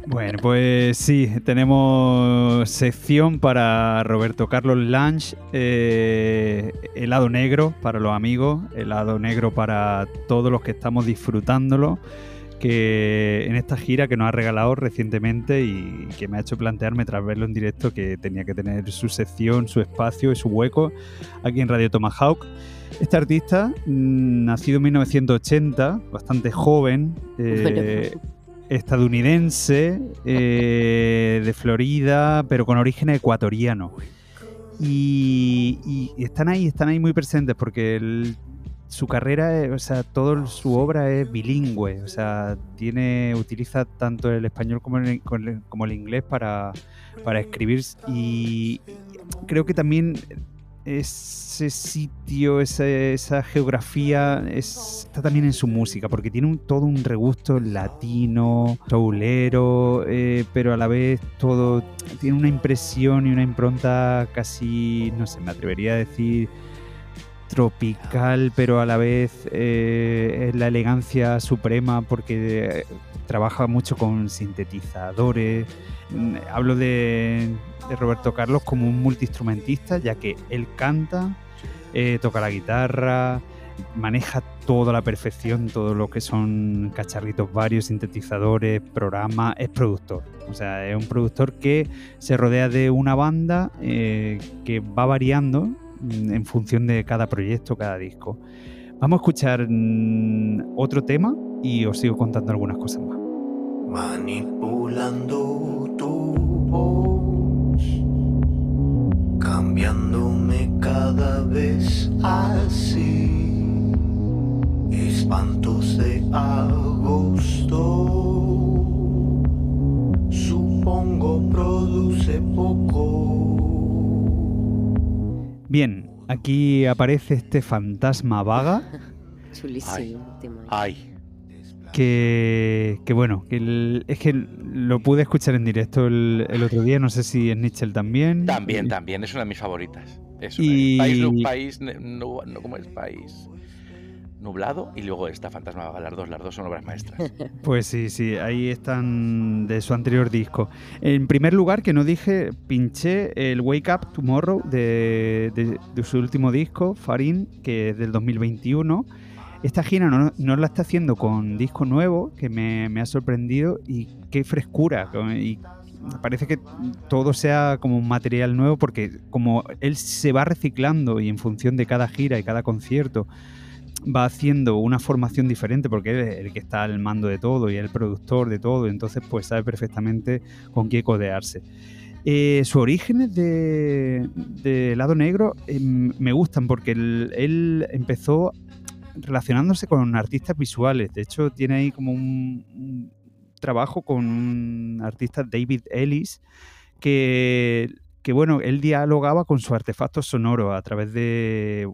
[SPEAKER 5] Bueno, pues sí, tenemos sección para Roberto Carlos Lange, eh, helado negro para los amigos, helado negro para todos los que estamos disfrutándolo que en esta gira que nos ha regalado recientemente y que me ha hecho plantearme tras verlo en directo que tenía que tener su sección, su espacio y su hueco aquí en Radio Tomahawk. Este artista, mm, nacido en 1980, bastante joven, eh, estadounidense, eh, de Florida, pero con origen ecuatoriano. Y, y, están ahí, están ahí muy presentes porque el su carrera, o sea, toda su obra es bilingüe, o sea, tiene, utiliza tanto el español como el, como el inglés para, escribir y creo que también ese sitio, esa, geografía está también en su música, porque tiene todo un regusto latino, soulero, eh, pero a la vez todo tiene una impresión y una impronta casi, no sé, me atrevería a decir tropical, pero a la vez eh, es la elegancia suprema porque eh, trabaja mucho con sintetizadores. Mm, hablo de, Roberto Carlos como un multiinstrumentista, ya que él canta, eh, toca la guitarra, maneja toda la perfección, todo lo que son cacharritos varios, sintetizadores, programas, es productor. O sea, es un productor que se rodea de una banda que va variando en función de cada proyecto, cada disco. Vamos a escuchar mm, otro tema y os sigo contando algunas cosas más.
[SPEAKER 7] Manipulando tu voz, cambiándome cada vez así, espantos de agosto, supongo produce poco.
[SPEAKER 5] Bien, Aquí aparece este fantasma vaga.
[SPEAKER 4] Chulísimo.
[SPEAKER 3] Ay.
[SPEAKER 5] Que, que, bueno, que es que lo pude escuchar en directo el, otro día, no sé si es Nietzsche también.
[SPEAKER 3] También, también, es una de mis favoritas. Es y... país, país, no, ¿cómo es país? Nublado y luego esta Fantasma las dos, las dos son obras maestras.
[SPEAKER 5] Pues sí, sí, ahí están de su anterior disco. En primer lugar, que no dije, pinché el Wake Up Tomorrow de, de, su último disco, Farin, que es del 2021. Esta gira no, no, la está haciendo con disco nuevo, que me, me ha sorprendido, y qué frescura. Y parece que todo sea como un material nuevo, porque como él se va reciclando y en función de cada gira y cada concierto, va haciendo una formación diferente porque él es el que está al mando de todo y el productor de todo, entonces pues sabe perfectamente con qué codearse. Eh, sus orígenes de, Lado Negro em, me gustan porque él, empezó relacionándose con artistas visuales. De hecho, tiene ahí como un, trabajo con un artista, David Ellis, que, que, bueno, él dialogaba con su artefacto sonoro a través de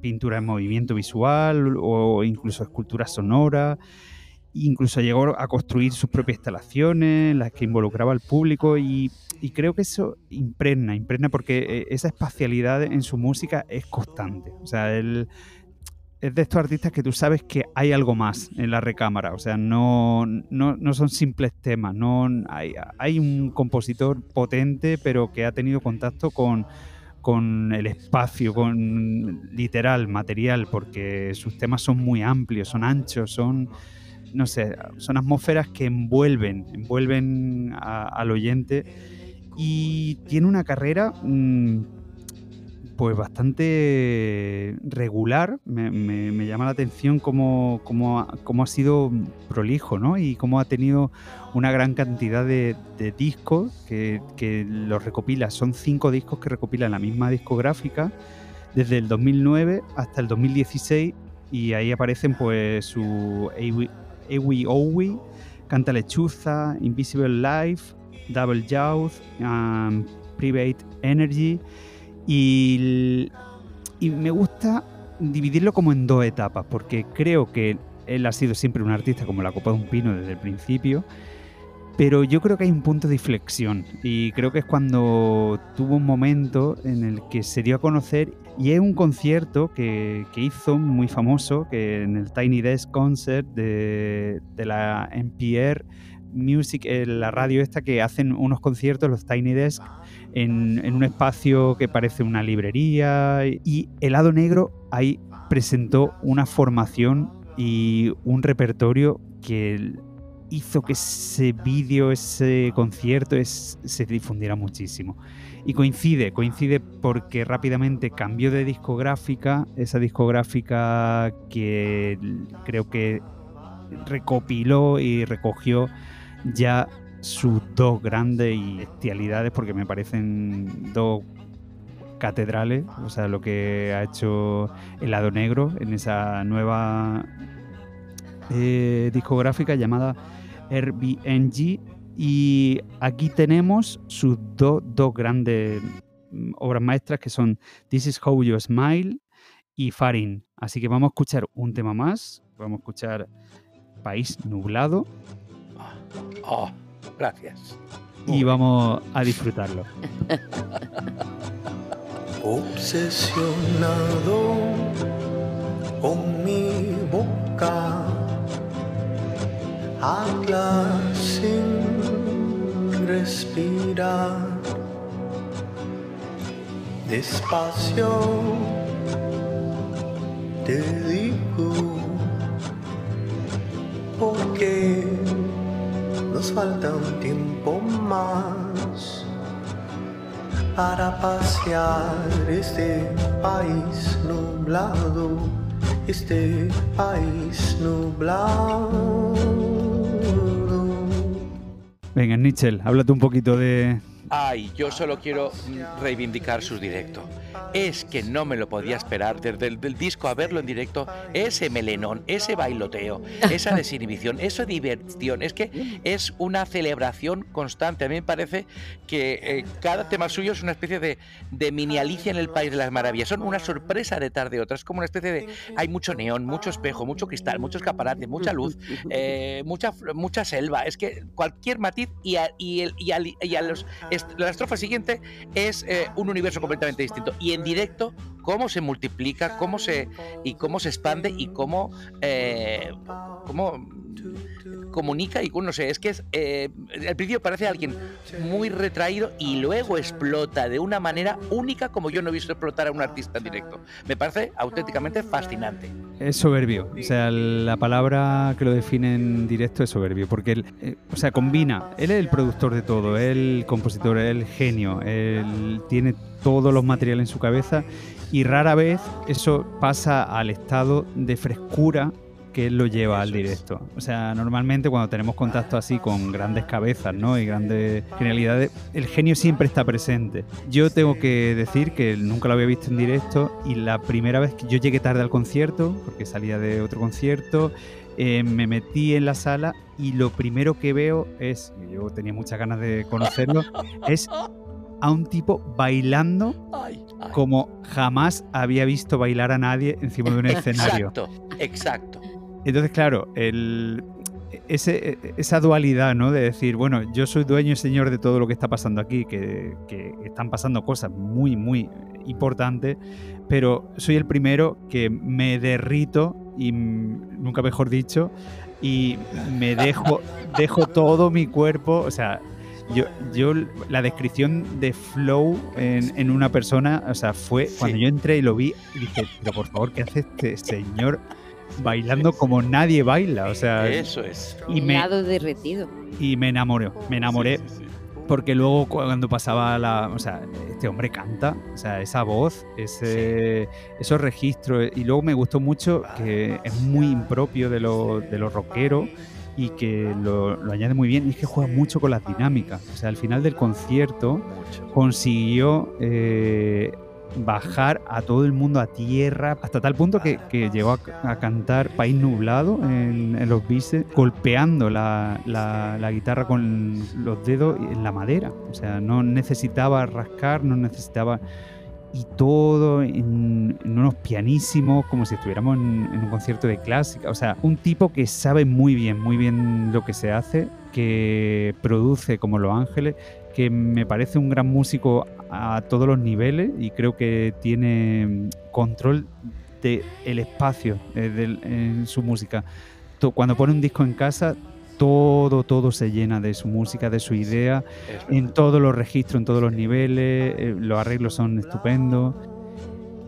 [SPEAKER 5] pintura en movimiento visual o incluso escultura sonora. Incluso llegó a construir sus propias instalaciones, las que involucraba al público y, creo que eso impregna, impregna porque eh, esa espacialidad en su música es constante. O sea, él es de estos artistas que tú sabes que hay algo más en la recámara, o sea, no, no, son simples temas, no hay, hay un compositor potente pero que ha tenido contacto con con el espacio, con literal, material, porque sus temas son muy amplios, son anchos, son, no sé, son atmósferas que envuelven, envuelven al oyente. Y tiene una carrera mm, pues bastante regular. Me, llama la atención cómo, ha sido prolijo, ¿no? Y cómo ha tenido una gran cantidad de, discos que, que, los recopila. Son cinco discos que recopila en la misma discográfica desde el 2009 hasta el 2016 y ahí aparecen pues su Ewi Owi, Canta Lechuza, Invisible Life, Double Youth, um, Private Energy y, me gusta dividirlo como en dos etapas, porque creo que él ha sido siempre un artista como la copa de un pino desde el principio, pero yo creo que hay un punto de inflexión y creo que es cuando tuvo un momento en el que se dio a conocer y es un concierto que, hizo muy famoso, que en el Tiny Desk Concert de, de la NPR Music, eh, la radio esta que hacen unos conciertos, los Tiny Desk, en, un espacio que parece una librería. Y Helado Negro ahí presentó una formación y un repertorio que hizo que ese vídeo, ese concierto se difundiera muchísimo. Y coincide, coincide porque rápidamente cambió de discográfica, esa discográfica que creo que recopiló y recogió ya sus dos grandes bestialidades, porque me parecen dos catedrales, o sea, lo que ha hecho El lado negro en esa nueva eh, discográfica llamada Airbnb. Y aquí tenemos sus dos grandes mm, obras maestras que son This is How You Smile y Farin. Así que vamos a escuchar un tema más. Vamos a escuchar País Nublado.
[SPEAKER 3] Oh. Gracias.
[SPEAKER 5] Y vamos a disfrutarlo.
[SPEAKER 7] Obsesionado con mi boca, habla sin respirar, despacio te digo, porque nos falta un tiempo más para pasear este país nublado, este país nublado.
[SPEAKER 5] Venga, Nichel, háblate un poquito de,
[SPEAKER 3] Ay, yo solo quiero reivindicar sus directos. Es que no me lo podía esperar desde el del disco a verlo en directo. Ese melenón, ese bailoteo, esa desinhibición, esa diversión. Es que es una celebración constante. A mí me parece que eh, cada tema suyo es una especie de, de mini Alicia en el País de las Maravillas. Son una sorpresa de otra. Es como una especie de. Hay mucho neón, mucho espejo, mucho cristal, mucho escaparate, mucha luz, eh, mucha, mucha selva. Es que cualquier matiz y a, y el- y y a los la estrofa siguiente es eh, un universo completamente distinto. Y en directo, cómo se multiplica, cómo se y cómo se expande y cómo, eh, cómo comunica y no sé, es que es eh, al principio parece alguien muy retraído y luego explota de una manera única como yo no he visto explotar a un artista en directo. Me parece auténticamente fascinante.
[SPEAKER 5] Es soberbio, o sea, la palabra que lo define en directo es soberbio, porque él, eh, o sea, combina, él es el productor de todo, él el compositor, él el genio, él tiene todos los materiales en su cabeza y rara vez eso pasa al estado de frescura que él lo lleva al directo. O sea, normalmente cuando tenemos contacto así con grandes cabezas, ¿no? Y grandes genialidades, el genio siempre está presente. Yo tengo que decir que nunca lo había visto en directo y la primera vez que yo llegué tarde al concierto, porque salía de otro concierto, eh, me metí en la sala y lo primero que veo es, y yo tenía muchas ganas de conocerlo, es a un tipo bailando
[SPEAKER 3] Ay, ay.
[SPEAKER 5] como jamás había visto bailar a nadie encima de un escenario.
[SPEAKER 3] Exacto, exacto.
[SPEAKER 5] Entonces, claro, el, ese, esa dualidad, ¿no? De decir, bueno, yo soy dueño y señor de todo lo que está pasando aquí, que, que están pasando cosas muy, muy importantes, pero soy el primero que me derrito, y mm, nunca mejor dicho, y me dejo, dejo todo mi cuerpo, o sea, yo, yo la descripción de flow en, en una persona, o sea, fue cuando
[SPEAKER 3] Sí.
[SPEAKER 5] yo entré y lo vi, y dije, pero por favor, ¿qué hace este señor bailando como nadie baila? O sea,
[SPEAKER 3] Eso es.
[SPEAKER 5] y me,
[SPEAKER 4] Helado derretido.
[SPEAKER 5] y me enamoré, me enamoré.
[SPEAKER 3] Sí, sí, sí.
[SPEAKER 5] Porque luego cuando pasaba la... O sea, este hombre canta, o sea, esa voz, ese, esos registros. Y luego me gustó mucho que es muy impropio de lo, de lo rockero y que lo, lo añade muy bien. Y es que juega mucho con las dinámicas. O sea, al final del concierto
[SPEAKER 3] Mucho.
[SPEAKER 5] consiguió eh, bajar a todo el mundo a tierra hasta tal punto que, que llegó a, a cantar País Nublado en, en los bises, golpeando la, la- la guitarra con los dedos en la madera. O sea, no necesitaba rascar, no necesitaba... Y todo en, unos pianísimos, como si estuviéramos en, un concierto de clásica. O sea, un tipo que sabe muy bien, muy bien lo que se hace, que produce como Los Ángeles, que me parece un gran músico a todos los niveles y creo que tiene control del el espacio eh, del- en su música. Cuando pone un disco en casa, todo, todo se llena de su música, de su idea, en todos los registros, en todos los niveles, eh, los arreglos son estupendos.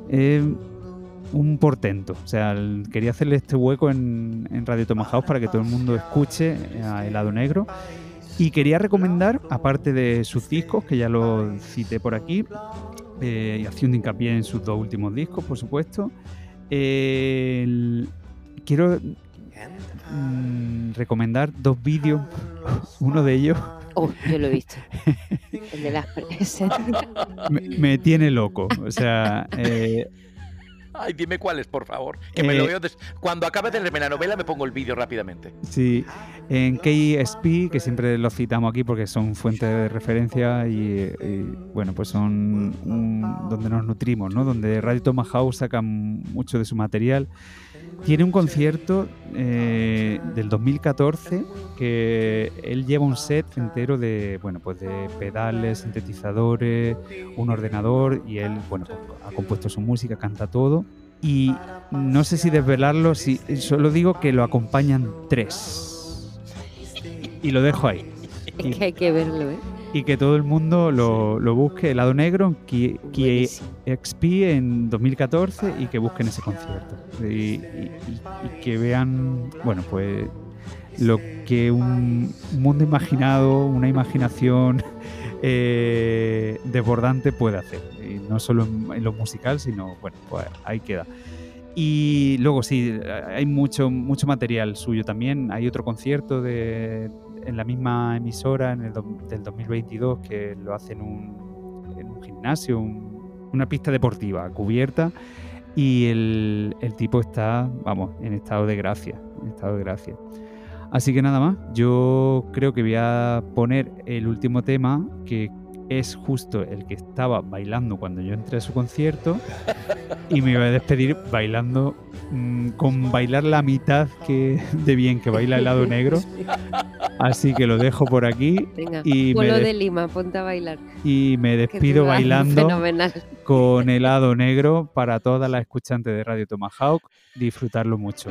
[SPEAKER 5] Eh, un portento, o sea, el- quería hacerle este hueco en, en Radio Tomahawk para que todo el mundo escuche a Helado Negro. Y quería recomendar, aparte de sus discos, que ya lo cité por aquí, eh, y haciendo hincapié en sus dos últimos discos, por supuesto, eh, el- quiero mm, recomendar dos vídeos, uno de ellos
[SPEAKER 4] Oh, yo lo he visto. El de las
[SPEAKER 5] me, me tiene loco. O sea, eh,
[SPEAKER 3] Ay, dime cuáles, por favor. Que me
[SPEAKER 5] Eh,
[SPEAKER 3] lo veo. des- Cuando acabe de leerme la novela, me pongo el vídeo rápidamente.
[SPEAKER 5] sí, en KSP, que siempre los citamos aquí porque son fuentes de referencia y, y, bueno, pues son un- donde nos nutrimos, ¿no? Donde Radio Tomahawk saca mucho de su material. Tiene un concierto eh, del 2014 que él lleva un set entero de, bueno, pues de pedales, sintetizadores, un ordenador y él, bueno, pues ha compuesto su música, canta todo. Y no sé si desvelarlo, si solo digo que lo acompañan tres. Y lo dejo ahí.
[SPEAKER 4] Es que hay que verlo, ¿eh?
[SPEAKER 5] Y que todo el mundo lo, lo busque, el lado negro, que, que XP en 2014 y que busquen ese concierto. Y, y- y que vean, bueno, pues lo que un mundo imaginado, una imaginación eh, desbordante puede hacer. Y no solo en, en lo musical, sino, bueno, pues ahí queda. Y luego sí, hay mucho, mucho material suyo también. Hay otro concierto de, en la misma emisora en el del 2022 que lo hace en un, gimnasio, un- una pista deportiva cubierta. Y el, el tipo está, vamos, en estado de gracia. En estado de gracia. Así que nada más, yo creo que voy a poner el último tema que es justo el que estaba bailando cuando yo entré a su concierto y me voy a despedir bailando mm, con bailar la mitad que de bien que baila el lado negro. Así que lo dejo por aquí
[SPEAKER 4] Venga,
[SPEAKER 5] y me,
[SPEAKER 4] pueblo
[SPEAKER 5] des-
[SPEAKER 4] de Lima, ponte a bailar.
[SPEAKER 5] y me despido bailando
[SPEAKER 4] Fenomenal.
[SPEAKER 5] con helado negro para todas las escuchantes de Radio Tomahawk. Disfrutarlo mucho.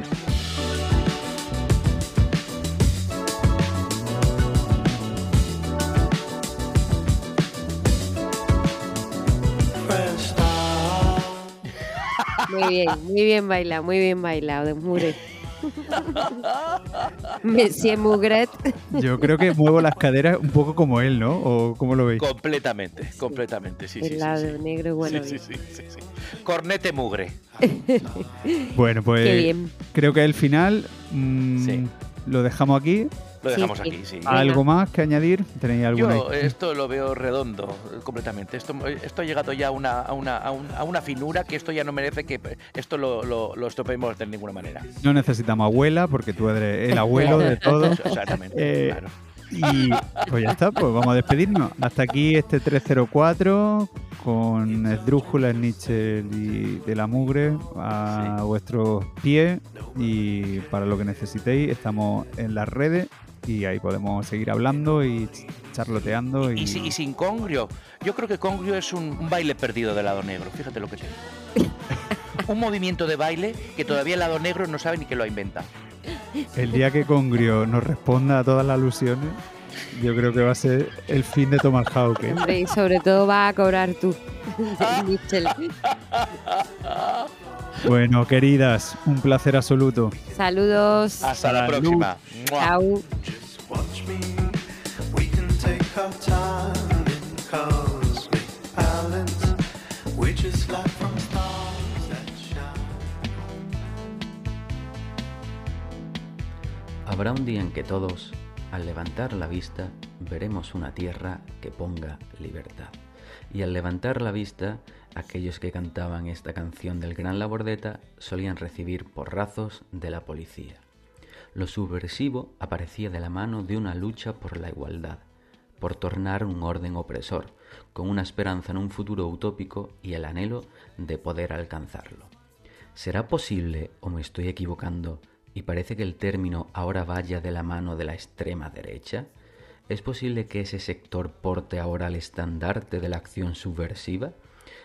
[SPEAKER 4] Muy bien, muy bien bailado, muy bien bailado, de Mure. Monsieur Mugret.
[SPEAKER 5] Yo creo que muevo las caderas un poco como él, ¿no? ¿O cómo lo veis?
[SPEAKER 3] Completamente, completamente, sí, sí,
[SPEAKER 4] el
[SPEAKER 3] sí,
[SPEAKER 4] lado
[SPEAKER 3] sí.
[SPEAKER 4] negro, bueno.
[SPEAKER 3] sí, sí, sí, sí, sí. Cornete mugre.
[SPEAKER 5] Bueno, pues
[SPEAKER 4] Qué bien.
[SPEAKER 5] creo que el final mm,
[SPEAKER 3] Sí.
[SPEAKER 5] lo dejamos aquí.
[SPEAKER 3] Lo
[SPEAKER 4] Sí,
[SPEAKER 3] dejamos
[SPEAKER 4] sí.
[SPEAKER 3] aquí, sí.
[SPEAKER 5] ¿Algo más que añadir? ¿Tenéis alguna?
[SPEAKER 3] Yo esto lo veo redondo completamente. Esto, esto ha llegado ya a una, a, una, a, un- a una finura que esto ya no merece que esto lo, lo, lo estropeemos de ninguna manera.
[SPEAKER 5] No necesitamos abuela porque tú eres el abuelo de todos.
[SPEAKER 3] Exactamente,
[SPEAKER 5] Eh,
[SPEAKER 3] claro.
[SPEAKER 5] Y pues ya está, pues vamos a despedirnos. Hasta aquí este 304 con Esdrújula, Nietzsche y de la mugre a vuestros pies y para lo que necesitéis estamos en las redes y ahí podemos seguir hablando y ch- charloteando y,
[SPEAKER 3] Y, si- y sin congrio. Yo creo que congrio es un, un baile perdido del lado negro. Fíjate lo que te digo. un movimiento de baile que todavía el lado negro no sabe ni que lo ha inventado.
[SPEAKER 5] el día que Congrio nos responda a todas las alusiones yo creo que va a ser el fin de Tomahawk. ¿eh?
[SPEAKER 4] Hombre, y sobre todo vas a cobrar tú, Michel.
[SPEAKER 5] Bueno, queridas, un placer absoluto.
[SPEAKER 4] Saludos.
[SPEAKER 3] Hasta la próxima.
[SPEAKER 4] Chao.
[SPEAKER 1] Habrá un día en que todos, al levantar la vista, veremos una tierra que ponga libertad. Y al levantar la vista, aquellos que cantaban esta canción del gran Labordeta solían recibir porrazos de la policía. Lo subversivo aparecía de la mano de una lucha por la igualdad, por tornar un orden opresor, con una esperanza en un futuro utópico y el anhelo de poder alcanzarlo. ¿Será posible o me estoy equivocando y parece que el término ahora vaya de la mano de la extrema derecha? ¿Es posible que ese sector porte ahora el estandarte de la acción subversiva?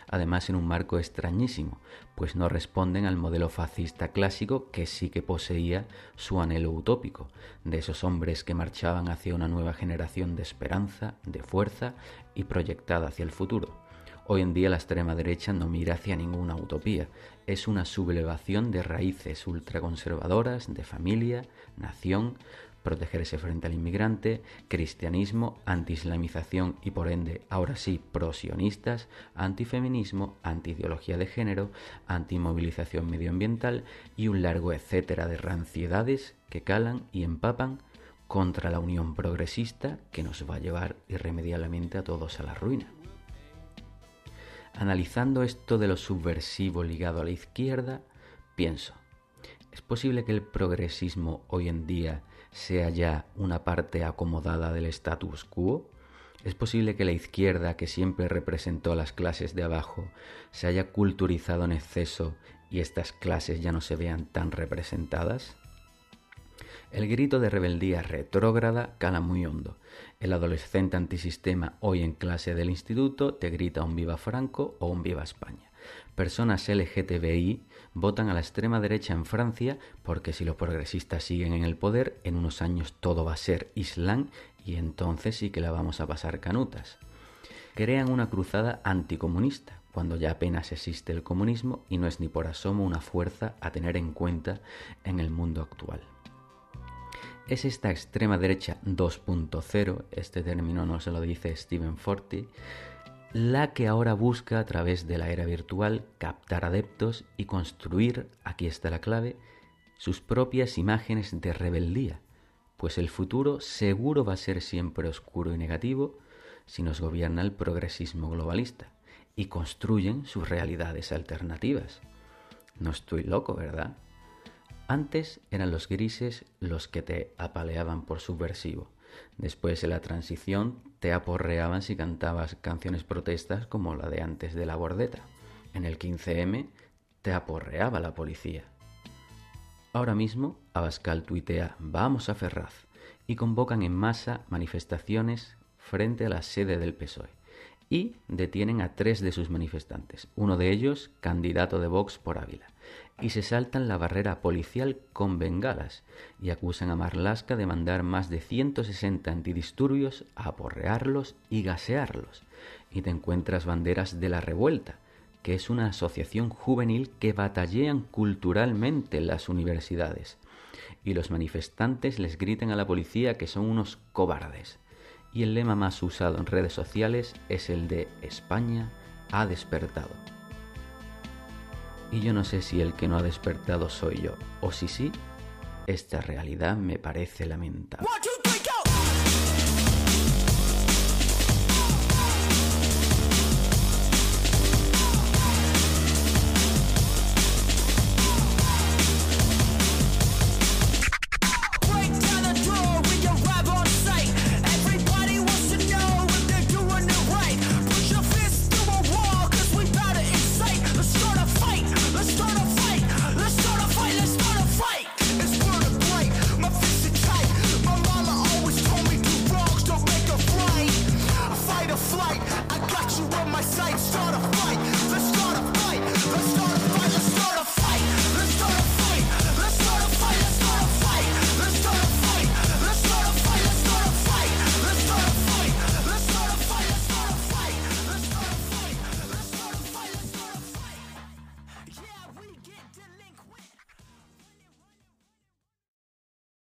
[SPEAKER 1] Además en un marco extrañísimo, pues no responden al modelo fascista clásico que sí que poseía su anhelo utópico, de esos hombres que marchaban hacia una nueva generación de esperanza, de fuerza y proyectada hacia el futuro. Hoy en día la extrema derecha no mira hacia ninguna utopía, es una sublevación de raíces ultraconservadoras, de familia, nación, protegerse frente al inmigrante, cristianismo, antiislamización y por ende, ahora sí, prosionistas, antifeminismo, antiideología de género, antimovilización medioambiental y un largo etcétera de ranciedades que calan y empapan contra la unión progresista que nos va a llevar irremediablemente a todos a la ruina. Analizando esto de lo subversivo ligado a la izquierda, pienso, ¿es posible que el progresismo hoy en día sea ya una parte acomodada del status quo? ¿Es posible que la izquierda, que siempre representó a las clases de abajo, se haya culturizado en exceso y estas clases ya no se vean tan representadas? El grito de rebeldía retrógrada cala muy hondo. El adolescente antisistema hoy en clase del instituto te grita un viva Franco o un viva España. Personas LGTBI votan a la extrema derecha en Francia porque si los progresistas siguen en el poder, en unos años todo va a ser Islam y entonces sí que la vamos a pasar canutas. Crean una cruzada anticomunista, cuando ya apenas existe el comunismo y no es ni por asomo una fuerza a tener en cuenta en el mundo actual. Es esta extrema derecha 2.0, este término no se lo dice Stephen Forti, la que ahora busca a través de la era virtual captar adeptos y construir, aquí está la clave, sus propias imágenes de rebeldía, pues el futuro seguro va a ser siempre oscuro y negativo si nos gobierna el progresismo globalista y construyen sus realidades alternativas. No estoy loco, ¿verdad? Antes eran los grises los que te apaleaban por subversivo. Después de la transición te aporreaban si cantabas canciones protestas como la de antes de la bordeta. En el 15M te aporreaba la policía. Ahora mismo Abascal tuitea Vamos a Ferraz y convocan en masa manifestaciones frente a la sede del PSOE y detienen a tres de sus manifestantes, uno de ellos candidato de Vox por Ávila, y se saltan la barrera policial con bengalas y acusan a Marlasca de mandar más de 160 antidisturbios a aporrearlos y gasearlos. Y te encuentras banderas de la revuelta, que es una asociación juvenil que batallean culturalmente en las universidades. Y los manifestantes les gritan a la policía que son unos cobardes y el lema más usado en redes sociales es el de España ha despertado. Y yo no sé si el que no ha despertado soy yo, o si sí, esta realidad me parece lamentable.